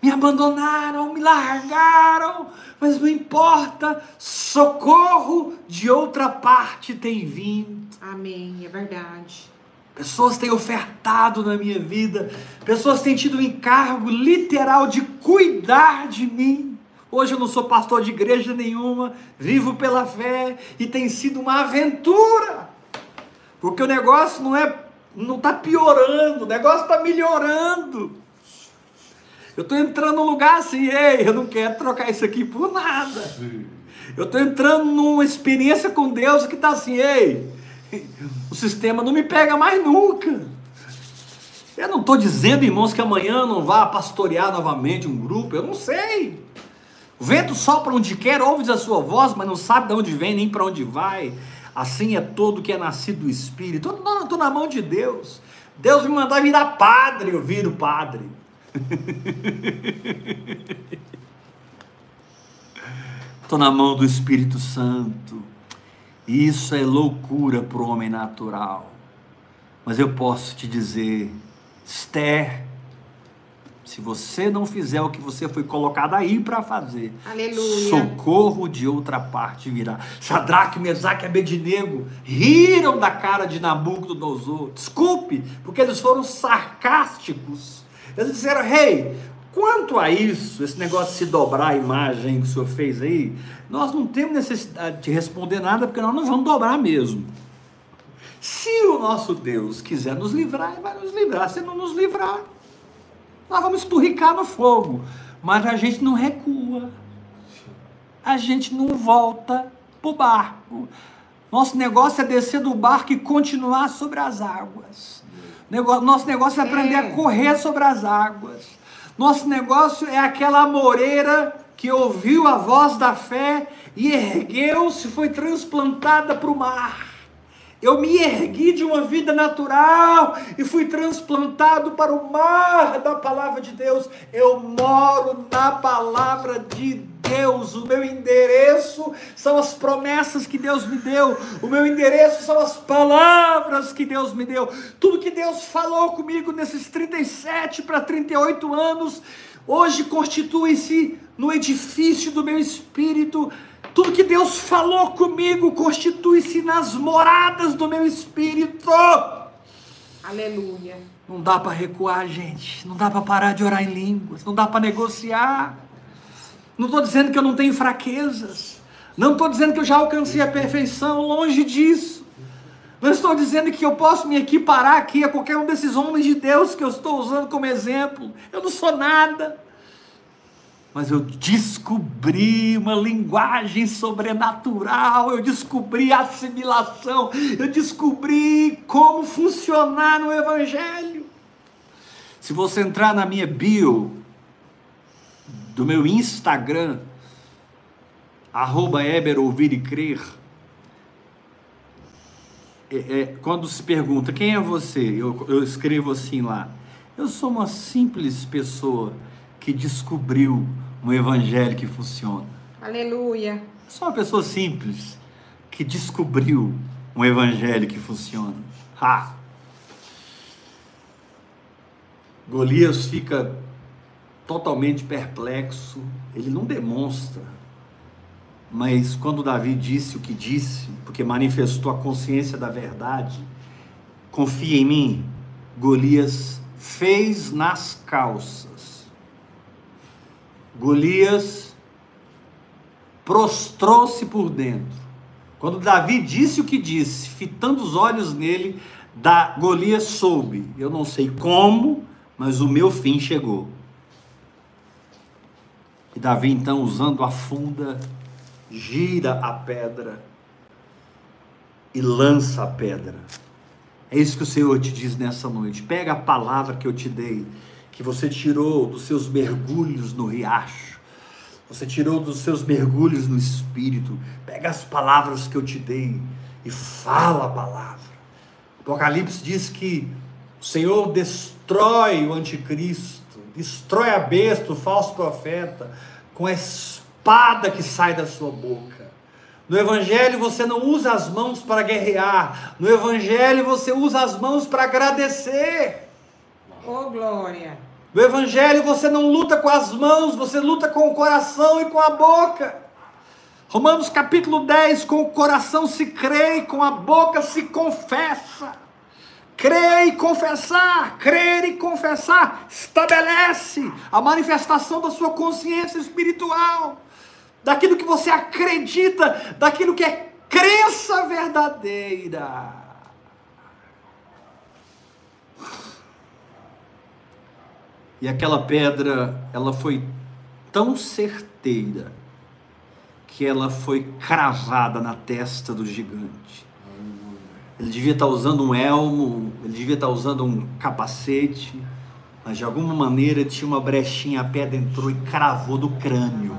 Me abandonaram, me largaram, mas não importa, socorro de outra parte tem vindo. Amém, é verdade. Pessoas têm ofertado na minha vida, pessoas têm tido o encargo literal de cuidar de mim. Hoje eu não sou pastor de igreja nenhuma, vivo pela fé e tem sido uma aventura. Porque o negócio não é não está piorando, o negócio está melhorando. Eu estou entrando num lugar assim, ei, eu não quero trocar isso aqui por nada. Eu estou entrando numa experiência com Deus que está assim, ei, o sistema não me pega mais nunca. Eu não estou dizendo, irmãos, que amanhã não vá pastorear novamente um grupo, eu não sei. O vento sopra onde quer, ouve a sua voz, mas não sabe de onde vem nem para onde vai. Assim é todo que é nascido do Espírito. Eu estou na mão de Deus. Deus me mandar virar padre, eu viro padre. Estou na mão do Espírito Santo. Isso é loucura para o homem natural. Mas eu posso te dizer, Esther, se você não fizer o que você foi colocado aí para fazer, Aleluia. socorro de outra parte virá. Sadraque, Mesaque e Abednego riram da cara de Nabucodonosor. Desculpe, porque eles foram sarcásticos. Eles disseram, rei, quanto a isso, esse negócio de se dobrar a imagem que o senhor fez aí, nós não temos necessidade de responder nada, porque nós não vamos dobrar mesmo. Se o nosso Deus quiser nos livrar, ele vai nos livrar. Se não nos livrar, nós vamos esturricar no fogo. Mas a gente não recua. A gente não volta pro barco. Nosso negócio é descer do barco e continuar sobre as águas. Nosso negócio é aprender a correr sobre as águas. Nosso negócio é aquela amoreira que ouviu a voz da fé e ergueu-se, foi transplantada para o mar. Eu me ergui de uma vida natural e fui transplantado para o mar da palavra de Deus. Eu moro na palavra de Deus. O meu endereço são as promessas que Deus me deu. O meu endereço são as palavras que Deus me deu. Tudo que Deus falou comigo nesses 37 para 38 anos, hoje constitui-se no edifício do meu espírito. Tudo que Deus falou comigo constitui-se nas moradas do meu espírito. Aleluia. Não dá para recuar, gente. Não dá para parar de orar em línguas. Não dá para negociar. Não estou dizendo que eu não tenho fraquezas. Não estou dizendo que eu já alcancei a perfeição. Longe disso. Não estou dizendo que eu posso me equiparar aqui a qualquer um desses homens de Deus que eu estou usando como exemplo. Eu não sou nada. Mas eu descobri uma linguagem sobrenatural, eu descobri a assimilação, eu descobri como funcionar no Evangelho. Se você entrar na minha bio do meu Instagram, arroba Eber ouvir e crer, é, é, quando se pergunta quem é você, eu, eu escrevo assim lá: eu sou uma simples pessoa que descobriu um evangelho que funciona. Aleluia. Eu sou uma pessoa simples que descobriu um evangelho que funciona. Ha! Golias fica totalmente perplexo, ele não demonstra. Mas quando Davi disse o que disse, porque manifestou a consciência da verdade, confia em mim, Golias fez nas calças. Golias prostrou-se por dentro. Quando Davi disse o que disse, fitando os olhos nele, da Golias soube. Eu não sei como, mas o meu fim chegou. E Davi, então, usando a funda, gira a pedra e lança a pedra. É isso que o Senhor te diz nessa noite. Pega a palavra que eu te dei, que você tirou dos seus mergulhos no riacho. Você tirou dos seus mergulhos no espírito. Pega as palavras que eu te dei e fala a palavra. Apocalipse diz que O Senhor destrói o anticristo, destrói a besta, o falso profeta, com a espada que sai da sua boca. No Evangelho você não usa as mãos para guerrear, no Evangelho você usa as mãos para agradecer. Oh, glória. No Evangelho você não luta com as mãos, você luta com o coração e com a boca. Romanos capítulo 10: com o coração se crê e com a boca se confessa. Crer e confessar, crer e confessar, estabelece a manifestação da sua consciência espiritual, daquilo que você acredita, daquilo que é crença verdadeira. E aquela pedra, ela foi tão certeira que ela foi cravada na testa do gigante. Ele devia estar usando um elmo, ele devia estar usando um capacete, mas de alguma maneira tinha uma brechinha, a pedra entrou e cravou do crânio.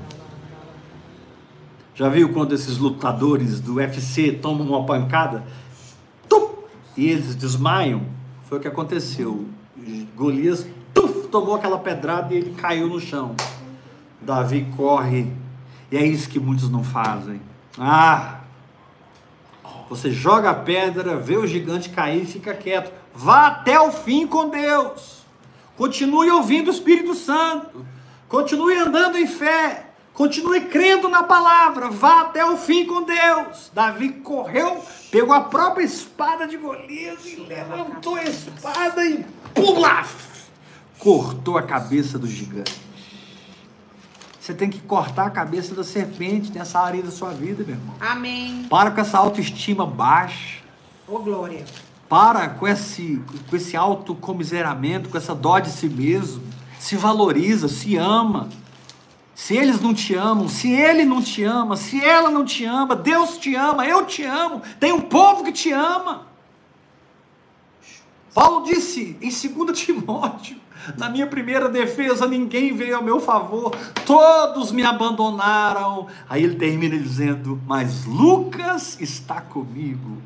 Já viu quando esses lutadores do UFC tomam uma pancada? Tum, e eles desmaiam? Foi o que aconteceu. Golias tomou aquela pedrada e ele caiu no chão. Davi corre, e é isso que muitos não fazem. Ah! Você joga a pedra, vê o gigante cair e fica quieto. Vá até o fim com Deus. Continue ouvindo o Espírito Santo. Continue andando em fé. Continue crendo na palavra. Vá até o fim com Deus. Davi correu, pegou a própria espada de Golias e levantou a espada e pula! Cortou a cabeça do gigante. Você tem que cortar a cabeça da serpente nessa área da sua vida, meu irmão. Amém. Para com essa autoestima baixa. Oh, glória. Para com esse, com esse autocomiseramento, com essa dó de si mesmo. Se valoriza, se ama. Se eles não te amam, se ele não te ama, se ela não te ama, Deus te ama, eu te amo, tem um povo que te ama. Paulo disse em 2 Timóteo: na minha primeira defesa, ninguém veio ao meu favor, todos me abandonaram. Aí ele termina dizendo: Mas Lucas está comigo.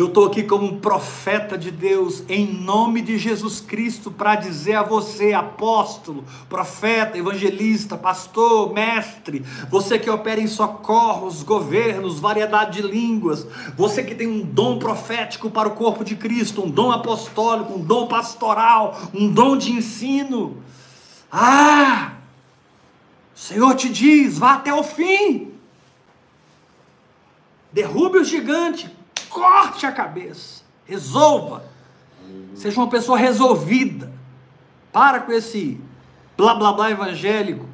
Eu estou aqui como um profeta de Deus, em nome de Jesus Cristo, para dizer a você, apóstolo, profeta, evangelista, pastor, mestre, você que opera em socorros, governos, variedade de línguas, você que tem um dom profético para o corpo de Cristo, um dom apostólico, um dom pastoral, um dom de ensino. Ah! O Senhor te diz: vá até o fim. Derrube o gigante, corte a cabeça, resolva, seja uma pessoa resolvida, para com esse blá blá blá evangélico,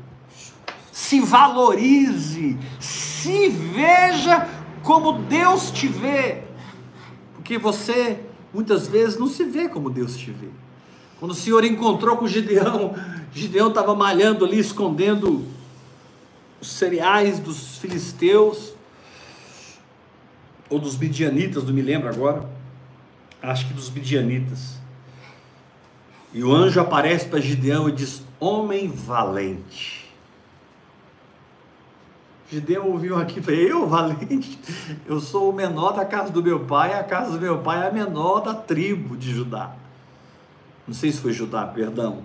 se valorize, se veja como Deus te vê, porque você muitas vezes não se vê como Deus te vê. Quando o Senhor encontrou com Gideão, Gideão estava malhando ali, escondendo os cereais dos filisteus ou dos midianitas, não me lembro agora. Acho que dos midianitas. E o anjo aparece para Gideão e diz: Homem valente. Gideão ouviu aqui e falou: Eu, valente? Eu sou o menor da casa do meu pai, a casa do meu pai é a menor da tribo de Judá. Não sei se foi Judá, perdão.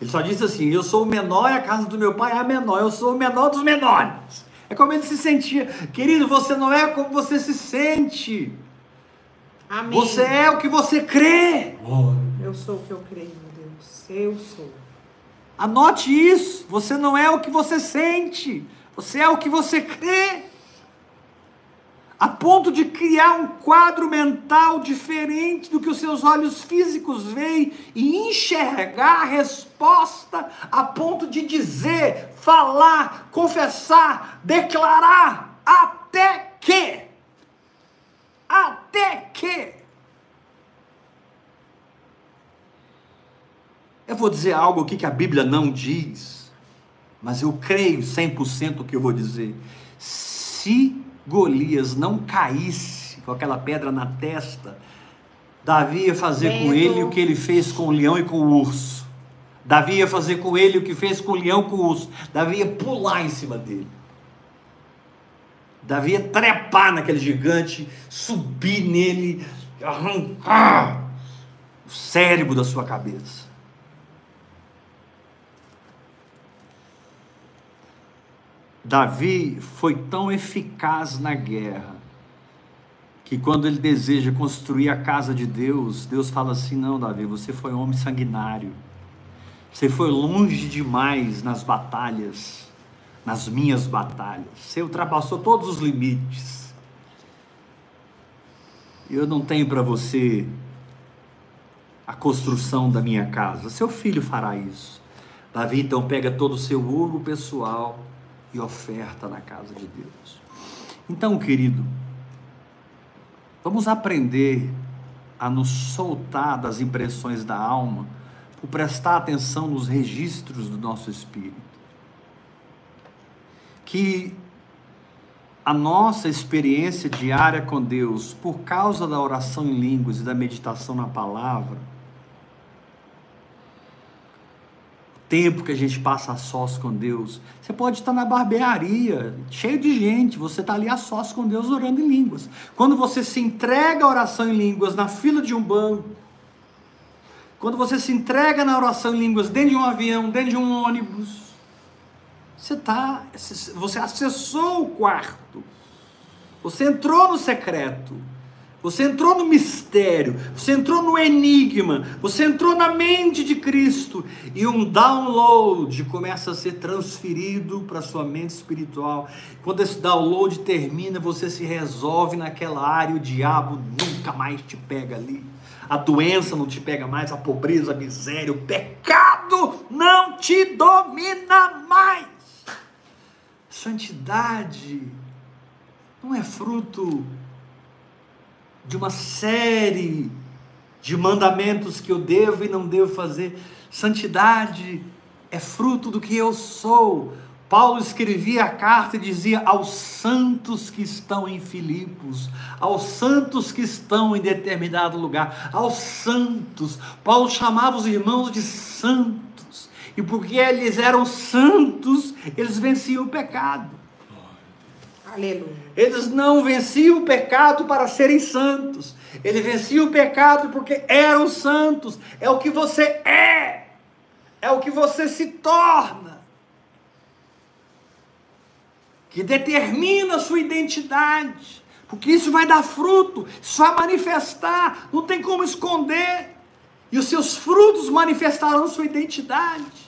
Ele só disse assim: Eu sou o menor e a casa do meu pai é a menor, eu sou o menor dos menores. É como ele se sentia. Querido, você não é como você se sente. Amém. Você é o que você crê. Eu sou o que eu creio, meu Deus. Eu sou. Anote isso. Você não é o que você sente. Você é o que você crê. A ponto de criar um quadro mental diferente do que os seus olhos físicos veem e enxergar a resposta a ponto de dizer, falar, confessar, declarar, até que. Até que. Eu vou dizer algo aqui que a Bíblia não diz, mas eu creio 100% o que eu vou dizer. Se Golias não caísse com aquela pedra na testa, Davi ia fazer com ele o que ele fez com o leão e com o urso. Davi ia fazer com ele o que fez com o leão e com o urso. Davi ia pular em cima dele. Davi ia trepar naquele gigante, subir nele, arrancar. o cérebro da sua cabeça. Davi foi tão eficaz na guerra que quando ele deseja construir a casa de Deus, Deus fala assim: Não, Davi, você foi um homem sanguinário. Você foi longe demais nas batalhas, nas minhas batalhas. Você ultrapassou todos os limites. Eu não tenho para você a construção da minha casa. Seu filho fará isso. Davi então pega todo o seu ouro pessoal e oferta na casa de Deus. Então, querido, vamos aprender a nos soltar das impressões da alma, por prestar atenção nos registros do nosso espírito. Que a nossa experiência diária com Deus, por causa da oração em línguas e da meditação na palavra, tempo que a gente passa a sós com Deus. Você pode estar na barbearia, cheio de gente, você está ali a sós com Deus orando em línguas. Quando você se entrega à oração em línguas na fila de um banco, quando você se entrega na oração em línguas dentro de um avião, dentro de um ônibus, você tá, você acessou o quarto. Você entrou no secreto. Você entrou no mistério, você entrou no enigma, você entrou na mente de Cristo e um download começa a ser transferido para sua mente espiritual. Quando esse download termina, você se resolve naquela área, e o diabo nunca mais te pega ali. A doença não te pega mais, a pobreza, a miséria, o pecado não te domina mais. Santidade não é fruto de uma série de mandamentos que eu devo e não devo fazer. Santidade é fruto do que eu sou. Paulo escrevia a carta e dizia aos santos que estão em Filipos, aos santos que estão em determinado lugar, aos santos. Paulo chamava os irmãos de santos, e porque eles eram santos, eles venciam o pecado. Aleluia. Eles não venciam o pecado para serem santos. Eles venciam o pecado porque eram santos. É o que você é. É o que você se torna. Que determina a sua identidade. Porque isso vai dar fruto, isso vai manifestar, não tem como esconder. E os seus frutos manifestarão sua identidade.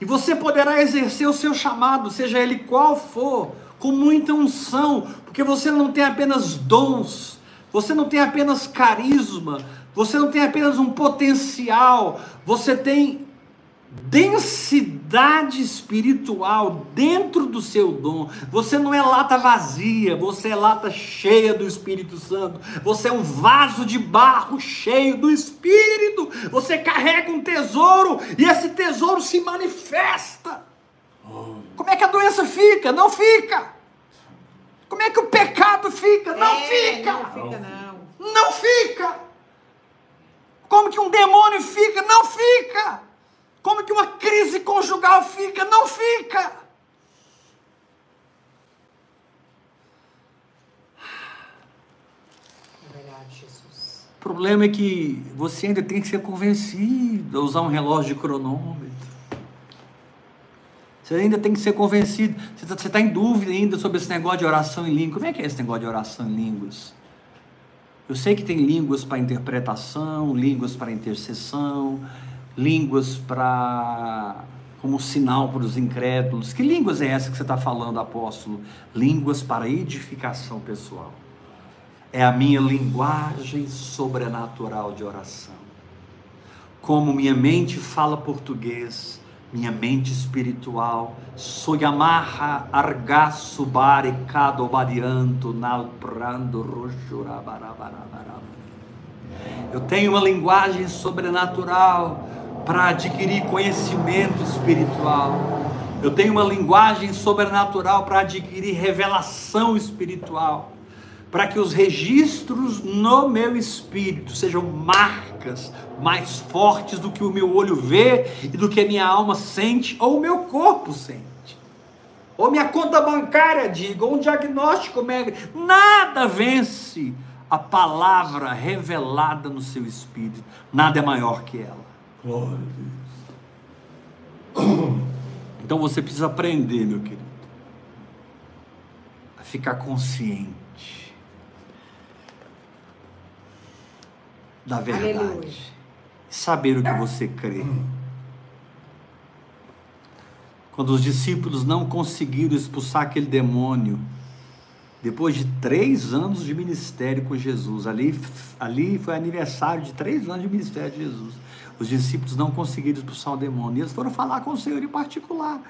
E você poderá exercer o seu chamado, seja ele qual for, com muita unção, porque você não tem apenas dons, você não tem apenas carisma, você não tem apenas um potencial, você tem densidade espiritual dentro do seu dom. Você não é lata vazia, você é lata cheia do Espírito Santo. Você é um vaso de barro cheio do Espírito. Você carrega um tesouro e esse tesouro se manifesta. Como é que a doença fica? Não fica. Como é que o pecado fica? Não É, fica. Não fica, não. Não fica. Como que um demônio fica? Não fica. Como que uma crise conjugal fica? Não fica. É verdade, Jesus. O problema é que você ainda tem que ser convencido a usar um relógio de cronômetro. Você ainda tem que ser convencido. Você está tá em dúvida ainda sobre esse negócio de oração em línguas. Como é que é esse negócio de oração em línguas? Eu sei que tem línguas para interpretação, línguas para intercessão, línguas para como sinal para os incrédulos. Que línguas é essa que você está falando, apóstolo? Línguas para edificação pessoal. É a minha linguagem sobrenatural de oração. Como minha mente fala português, minha mente espiritual, soyamarra argaço bare cadobadianto nalprando roxurabarabarabara. Eu tenho uma linguagem sobrenatural para adquirir conhecimento espiritual. Eu tenho uma linguagem sobrenatural para adquirir revelação espiritual. Para que os registros no meu espírito sejam marcas mais fortes do que o meu olho vê e do que a minha alma sente ou o meu corpo sente. Ou minha conta bancária diga, ou um diagnóstico médico. Nada vence a palavra revelada no seu espírito. Nada é maior que ela. Glória a Deus. Então você precisa aprender, meu querido, a ficar consciente da verdade. Aleluia. Saber o que você crê. Quando os discípulos não conseguiram expulsar aquele demônio, depois de três anos de ministério com Jesus, ali, ali foi aniversário de três anos de ministério de Jesus. Os discípulos não conseguiram expulsar o demônio. E eles foram falar com o Senhor em particular.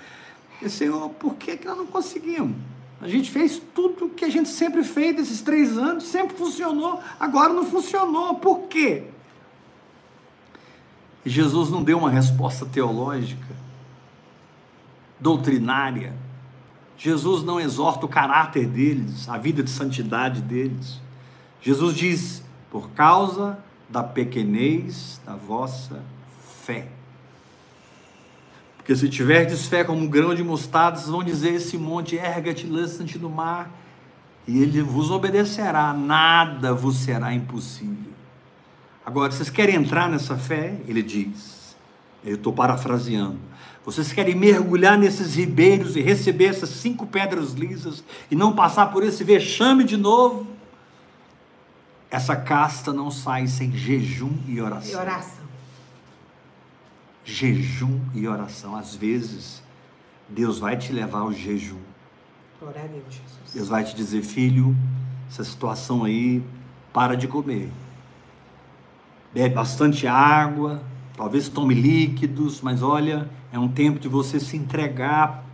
E Senhor, por que, que nós não conseguimos? A gente fez tudo o que a gente sempre fez esses três anos, sempre funcionou, agora não funcionou. Por quê? E Jesus não deu uma resposta teológica, doutrinária. Jesus não exorta o caráter deles, a vida de santidade deles. Jesus diz: por causa da pequenez da vossa fé. Porque se tiverdes fé como um grão de mostarda, vocês vão dizer esse monte, erga-te, lança-te no mar, e ele vos obedecerá, nada vos será impossível. Agora, vocês querem entrar nessa fé? Ele diz, eu estou parafraseando, vocês querem mergulhar nesses ribeiros e receber essas cinco pedras lisas e não passar por esse vexame de novo? Essa casta não sai sem jejum e oração. E oração. Jejum e oração. Às vezes, Deus vai te levar ao jejum. Glória a Deus, Jesus. Deus vai te dizer, filho, essa situação aí, para de comer. Bebe bastante água, talvez tome líquidos, mas olha, é um tempo de você se entregar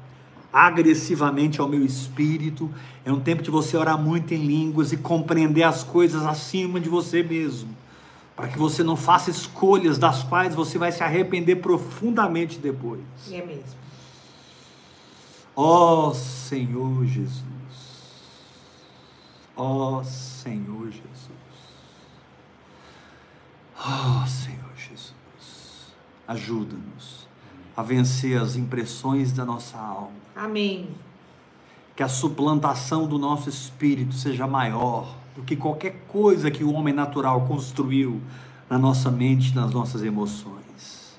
agressivamente ao meu espírito. É um tempo de você orar muito em línguas e compreender as coisas acima de você mesmo. Para que você não faça escolhas das quais você vai se arrepender profundamente depois. E é mesmo. Ó oh, Senhor Jesus. Ó oh, Senhor Jesus. Ó oh, Senhor Jesus. Ajuda-nos a vencer as impressões da nossa alma. Amém. Que a suplantação do nosso espírito seja maior do que qualquer coisa que o homem natural construiu na nossa mente, nas nossas emoções.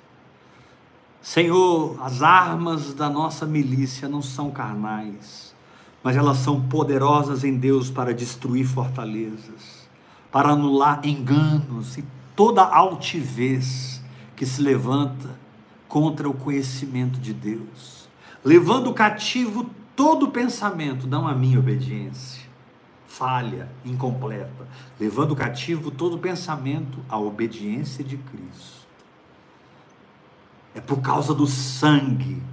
Senhor, as armas da nossa milícia não são carnais, mas elas são poderosas em Deus para destruir fortalezas, para anular enganos e toda altivez que se levanta contra o conhecimento de Deus, levando cativo todo pensamento, não a minha obediência, falha, incompleta, levando cativo todo pensamento à obediência de Cristo. É por causa do sangue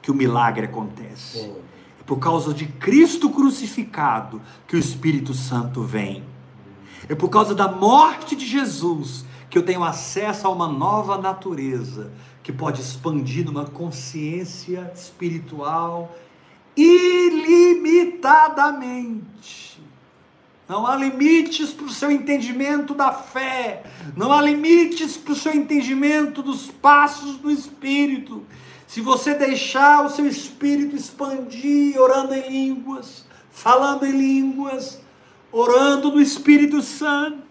que o milagre acontece. É por causa de Cristo crucificado que o Espírito Santo vem. É por causa da morte de Jesus que eu tenho acesso a uma nova natureza que pode expandir numa consciência espiritual ilimitadamente. Não há limites para o seu entendimento da fé, não há limites para o seu entendimento dos passos do Espírito. Se você deixar o seu espírito expandir, orando em línguas, falando em línguas, orando no Espírito Santo,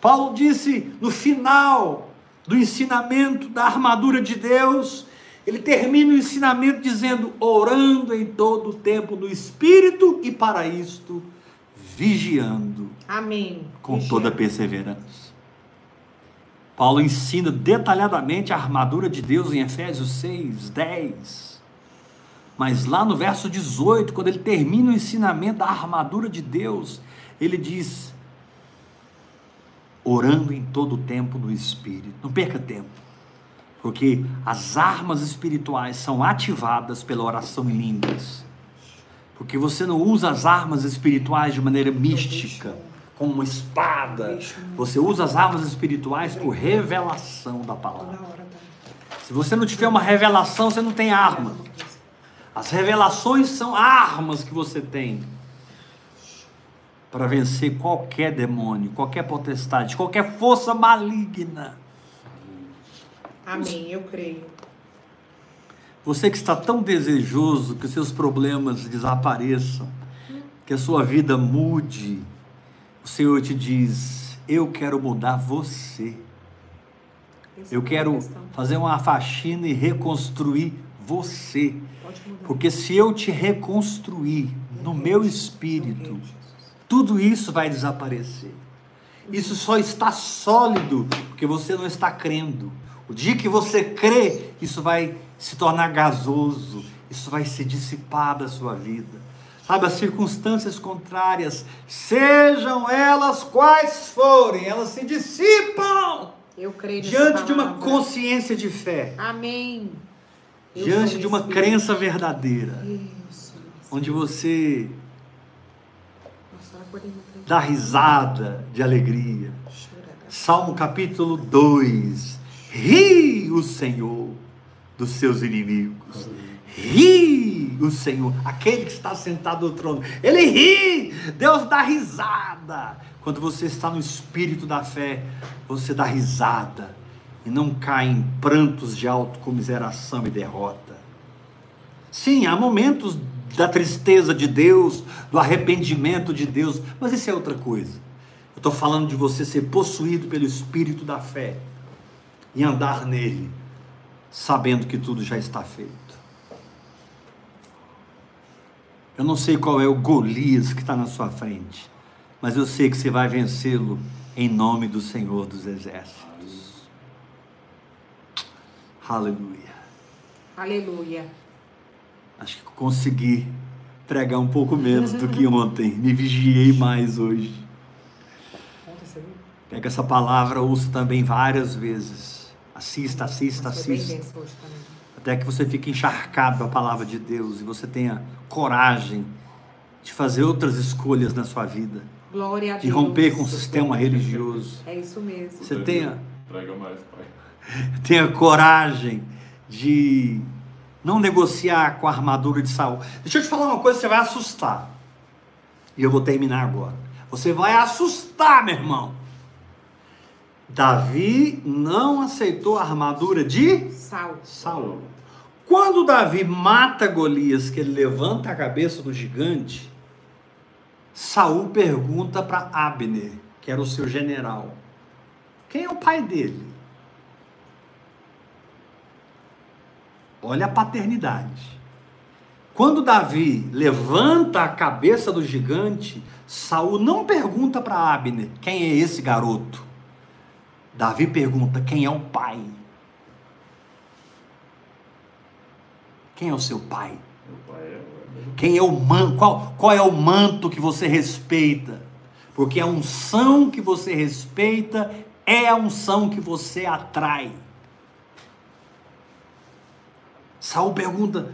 Paulo disse no final do ensinamento da armadura de Deus, ele termina o ensinamento dizendo: orando em todo o tempo no Espírito e para isto vigiando. Amém. Com toda perseverança. Paulo ensina detalhadamente a armadura de Deus em Efésios 6, 10. Mas lá no verso 18, quando ele termina o ensinamento da armadura de Deus, ele diz: orando em todo o tempo no Espírito. Não perca tempo, porque as armas espirituais são ativadas pela oração em línguas. Porque você não usa as armas espirituais de maneira mística, como uma espada. Você usa as armas espirituais por revelação da palavra. Se você não tiver uma revelação, você não tem arma. As revelações são armas que você tem para vencer qualquer demônio, qualquer potestade, qualquer força maligna. Amém, eu creio. Você que está tão desejoso que seus problemas desapareçam, que a sua vida mude, o Senhor te diz: Eu quero mudar você. Eu é quero fazer uma faxina e reconstruir você. Porque se eu te reconstruir no meu espírito, tudo isso vai desaparecer. Isso só está sólido porque você não está crendo. O dia que você crê, isso vai se tornar gasoso, isso vai se dissipar da sua vida. Sabe, as circunstâncias contrárias, sejam elas quais forem, elas se dissipam Eu creio diante de uma consciência de fé, Amém. Eu diante de uma crença verdadeira, Isso. onde você Dá risada de alegria. Salmo capítulo 2. Ri o Senhor dos seus inimigos. Ri o Senhor, aquele que está sentado no trono. Ele ri. Deus dá risada. Quando você está no espírito da fé, você dá risada e não cai em prantos de autocomiseração e derrota. Sim, há momentos da tristeza de Deus, do arrependimento de Deus, mas isso é outra coisa. Eu estou falando de você ser possuído pelo espírito da fé e andar nele, sabendo que tudo já está feito. Eu não sei qual é o Golias que está na sua frente, mas eu sei que você vai vencê-lo em nome do Senhor dos Exércitos. Aleluia. Aleluia. Acho que consegui pregar um pouco menos do que ontem. Me vigiei mais hoje. Conta, você viu? Pega essa palavra, ouça também várias vezes. Assista, assista, assista. Até que você fique encharcado da palavra de Deus e você tenha coragem de fazer outras escolhas na sua vida. Glória a De Deus. romper com o sistema religioso. É isso mesmo. Você tenha, Prega mais, pai. tenha coragem de não negociar com a armadura de Saul. Deixa eu te falar uma coisa, você vai assustar. E eu vou terminar agora. Você vai assustar, meu irmão. Davi não aceitou a armadura de Sal. Saul. Quando Davi mata Golias, que ele levanta a cabeça do gigante, Saul pergunta para Abner, que era o seu general, quem é o pai dele? Olha a paternidade. Quando Davi levanta a cabeça do gigante, Saul não pergunta para Abner quem é esse garoto. Davi pergunta quem é o pai. Quem é o seu pai? É. Quem é o manto? Qual, qual é o manto que você respeita? Porque a unção que você respeita é a unção que você atrai. Saul pergunta: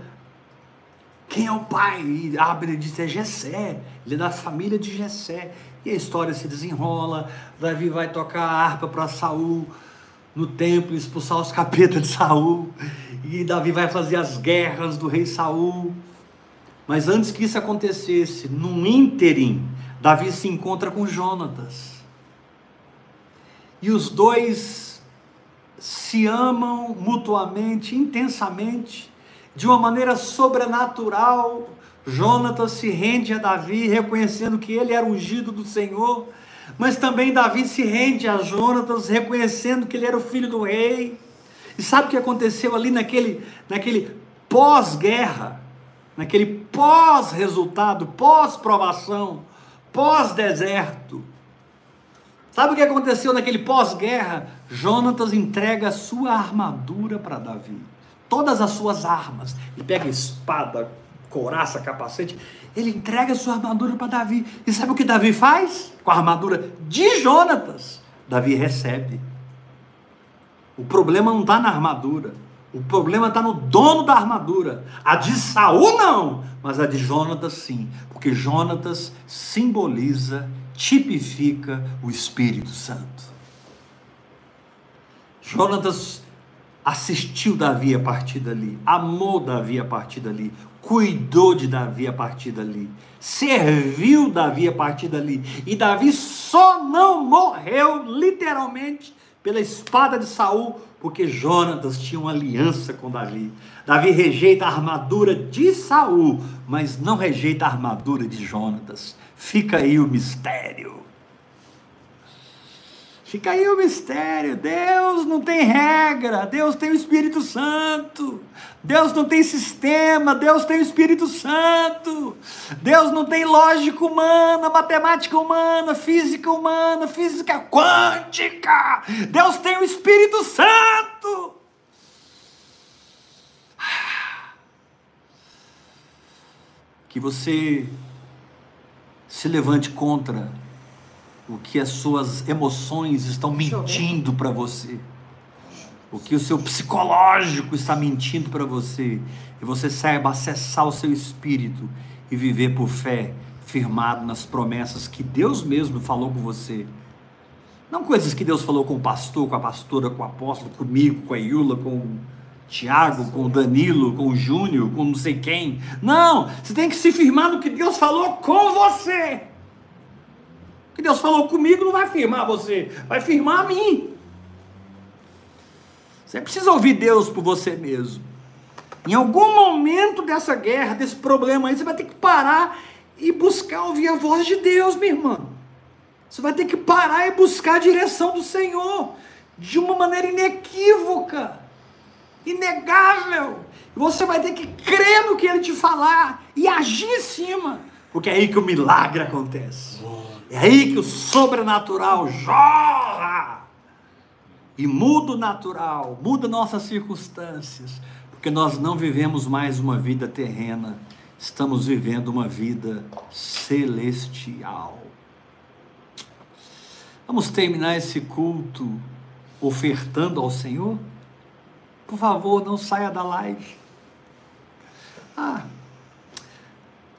quem é o pai? E Abner disse: é Jessé. Ele é da família de Jessé. E a história se desenrola. Davi vai tocar a harpa para Saul no templo, expulsar os capetas de Saul. E Davi vai fazer as guerras do rei Saul. Mas antes que isso acontecesse, num ínterim, Davi se encontra com Jonatas. E os dois se amam mutuamente, intensamente, de uma maneira sobrenatural. Jonatas se rende a Davi, reconhecendo que ele era ungido do Senhor, mas também Davi se rende a Jonatas, reconhecendo que ele era o filho do rei. E sabe o que aconteceu ali naquele, naquele pós-guerra, naquele pós-resultado, pós-provação, pós-deserto? Sabe o que aconteceu naquele pós-guerra? Jonatas entrega sua armadura para Davi. Todas as suas armas. Ele pega espada, couraça, capacete. Ele entrega sua armadura para Davi. E sabe o que Davi faz? Com a armadura de Jonatas. Davi recebe. O problema não está na armadura. O problema está no dono da armadura. A de Saul não, mas a de Jonatas sim. Porque Jonatas simboliza, tipifica o Espírito Santo. Jonatas assistiu Davi a partir dali, amou Davi a partir dali, cuidou de Davi a partir dali, serviu Davi a partir dali. E Davi só não morreu literalmente pela espada de Saul, porque Jonatas tinha uma aliança com Davi. Davi rejeita a armadura de Saul, mas não rejeita a armadura de Jonatas. Fica aí o mistério. Fica aí o mistério. Deus não tem regra, Deus tem o Espírito Santo. Deus não tem sistema, Deus tem o Espírito Santo. Deus não tem lógica humana, matemática humana, física humana, física quântica. Deus tem o Espírito Santo. Que você se levante contra o que as suas emoções estão mentindo para você, o que o seu psicológico está mentindo para você, e você saiba acessar o seu espírito e viver por fé, firmado nas promessas que Deus mesmo falou com você. Não coisas que Deus falou com o pastor, com a pastora, com o apóstolo, comigo, com a Iula, com Tiago, com Danilo, com Júnior, com não sei quem. Não, você tem que se firmar no que Deus falou com você. O que Deus falou comigo não vai firmar você, vai firmar a mim. Você precisa ouvir Deus por você mesmo. Em algum momento dessa guerra, desse problema aí, você vai ter que parar e buscar ouvir a voz de Deus, minha irmã. Você vai ter que parar e buscar a direção do Senhor de uma maneira inequívoca, inegável. Você vai ter que crer no que ele te falar e agir em cima, porque é aí que o milagre acontece. É aí que o sobrenatural jorra e muda o natural, muda nossas circunstâncias, porque nós não vivemos mais uma vida terrena, estamos vivendo uma vida celestial. Vamos terminar esse culto ofertando ao Senhor? Por favor, não saia da live. Ah,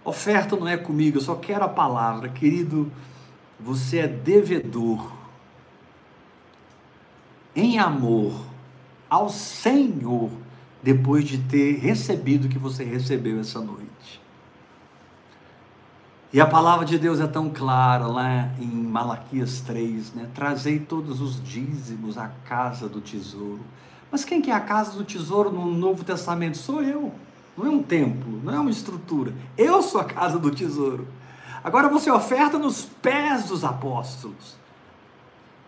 oferta não é comigo, eu só quero a palavra, querido você é devedor em amor ao Senhor depois de ter recebido o que você recebeu essa noite. E a palavra de Deus é tão clara lá em Malaquias 3, né? Trazei todos os dízimos à casa do tesouro. Mas quem que é a casa do tesouro no Novo Testamento? Sou eu. Não é um templo, não é uma estrutura. Eu sou a casa do tesouro. Agora você oferta nos pés dos apóstolos.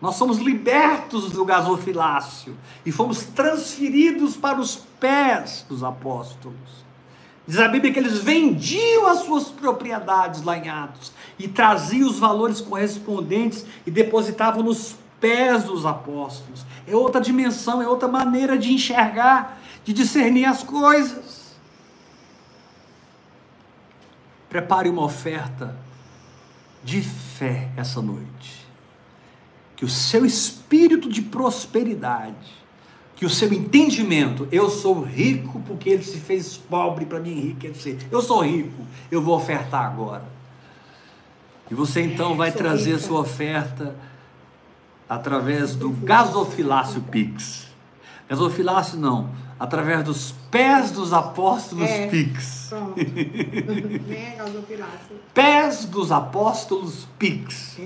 Nós somos libertos do gasofilácio e fomos transferidos para os pés dos apóstolos. Diz a Bíblia que eles vendiam as suas propriedades lá em Atos e traziam os valores correspondentes e depositavam nos pés dos apóstolos. É outra dimensão, é outra maneira de enxergar, de discernir as coisas. Prepare uma oferta de fé essa noite. Que o seu espírito de prosperidade, que o seu entendimento, eu sou rico porque ele se fez pobre para me enriquecer. Eu sou rico, eu vou ofertar agora. E você então vai trazer rica. sua oferta através do gasofilácio Pix. Gasofilácio não, através dos pés dos apóstolos é, Pix. Pronto. pés dos apóstolos Pix.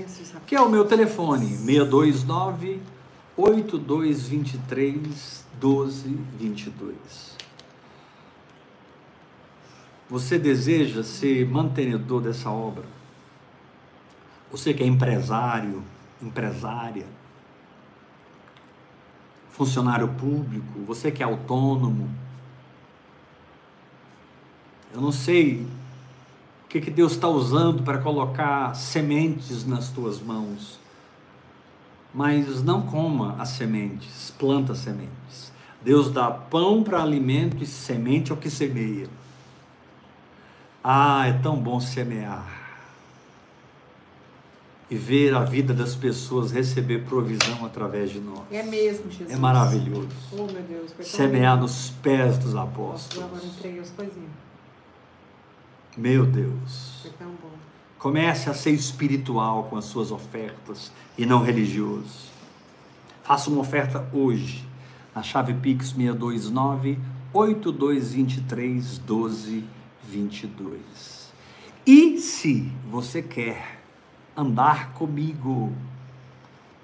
Que é o meu telefone, 629 8223 1222. Você deseja ser mantenedor dessa obra? Você que é empresário, empresária, funcionário público, você que é autônomo. Eu não sei o que, que Deus está usando para colocar sementes nas tuas mãos, mas não coma as sementes, planta sementes. Deus dá pão para alimento e semente ao que semeia. Ah, é tão bom semear e ver a vida das pessoas receber provisão através de nós. É mesmo, Jesus. É maravilhoso. Oh, meu Deus. Semear nos pés dos apóstolos. Agora entreguei as coisinhas. Meu Deus. Foi tão bom. Comece a ser espiritual com as suas ofertas e não religioso. Faça uma oferta hoje na chave Pix 629 8223 1222. E se você quer andar comigo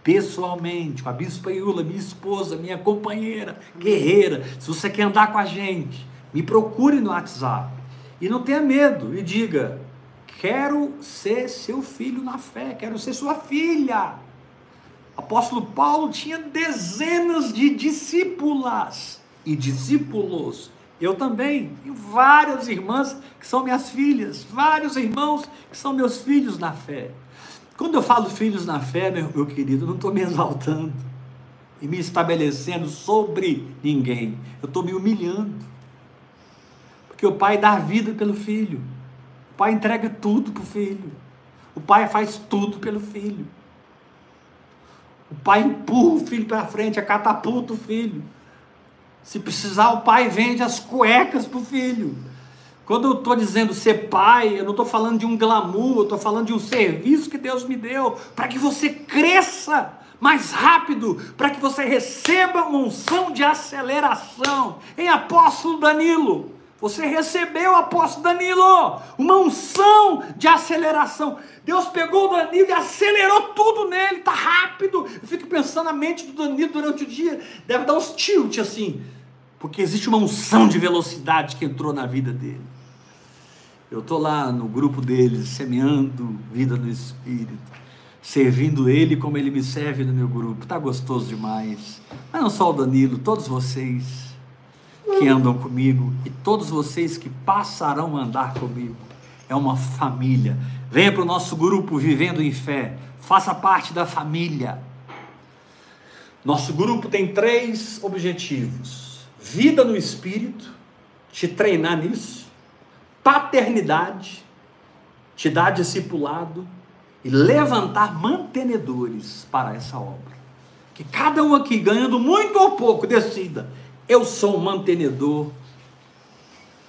pessoalmente, com a Bispa Iula, minha esposa, minha companheira, guerreira. Se você quer andar com a gente, me procure no WhatsApp. E não tenha medo e diga: quero ser seu filho na fé, quero ser sua filha. apóstolo Paulo tinha dezenas de discípulas e discípulos. Eu também tenho várias irmãs que são minhas filhas, vários irmãos que são meus filhos na fé. Quando eu falo filhos na fé, meu, meu querido, eu não estou me exaltando e me estabelecendo sobre ninguém. Eu estou me humilhando. Porque o pai dá vida pelo filho. O pai entrega tudo para o filho. O pai faz tudo pelo filho. O pai empurra o filho para frente, catapulta o filho. Se precisar, o pai vende as cuecas para o filho. Quando eu estou dizendo ser pai, eu não estou falando de um glamour, eu estou falando de um serviço que Deus me deu para que você cresça mais rápido, para que você receba uma unção de aceleração. Em apóstolo Danilo, você recebeu, apóstolo Danilo, uma unção de aceleração. Deus pegou o Danilo e acelerou tudo nele, tá rápido. Eu fico pensando na mente do Danilo durante o dia, deve dar uns tilt assim, porque existe uma unção de velocidade que entrou na vida dele. Eu estou lá no grupo deles, semeando vida no Espírito servindo Ele como Ele me serve no meu grupo. Tá gostoso demais. Mas não só o Danilo, todos vocês que andam comigo e todos vocês que passarão a andar comigo. É uma família. Venha para o nosso grupo Vivendo em Fé. Faça parte da família. Nosso grupo tem três objetivos: vida no espírito, te treinar nisso, paternidade, te dar discipulado e levantar mantenedores para essa obra. Que cada um aqui, ganhando muito ou pouco, decida: eu sou um mantenedor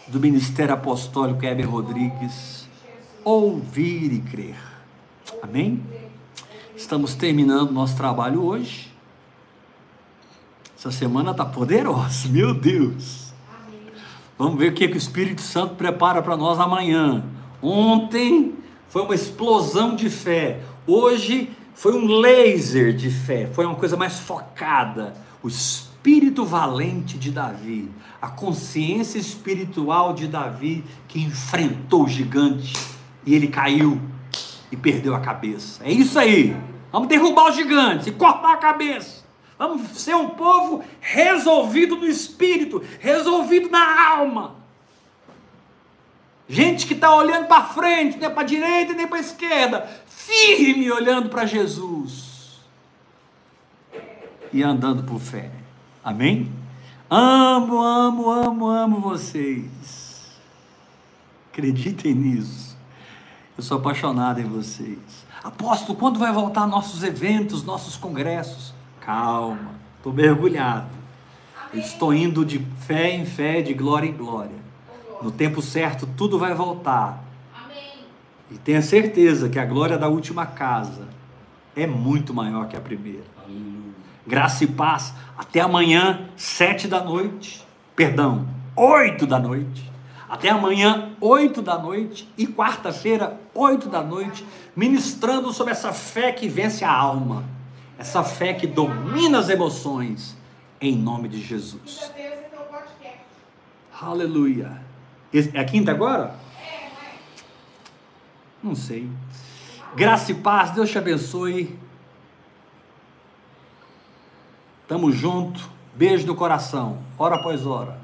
do Ministério Apostólico Heber Rodrigues. Ouvir e crer. Amém? Estamos terminando nosso trabalho hoje. Essa semana está poderosa, meu Deus. Vamos ver o que, que o Espírito Santo prepara para nós amanhã. Ontem foi uma explosão de fé. Hoje foi um laser de fé, foi uma coisa mais focada. O espírito valente de Davi, a consciência espiritual de Davi que enfrentou o gigante e ele caiu e perdeu a cabeça. É isso aí. Vamos derrubar os gigantes e cortar a cabeça. Vamos ser um povo resolvido no espírito, resolvido na alma. Gente que está olhando para frente, nem para a direita nem para a esquerda, firme olhando para Jesus e andando por fé. Amém? Amo, amo, amo, amo vocês. Acreditem nisso. Eu sou apaixonado em vocês. Apóstolo, quando vai voltar nossos eventos, nossos congressos? Calma, estou mergulhado. Estou indo de fé em fé, de glória em glória. No tempo certo, tudo vai voltar. E tenha certeza que a glória da última casa é muito maior que a primeira. Aleluia. Graça e paz. Até amanhã, sete da noite. Perdão, oito da noite. Até amanhã, oito da noite. E quarta-feira, oito da noite. Ministrando sobre essa fé que vence a alma. Essa fé que domina as emoções. Em nome de Jesus. Aleluia. É a quinta agora? Não sei. Graça e paz, Deus te abençoe. Tamo junto. Beijo no coração, hora após hora.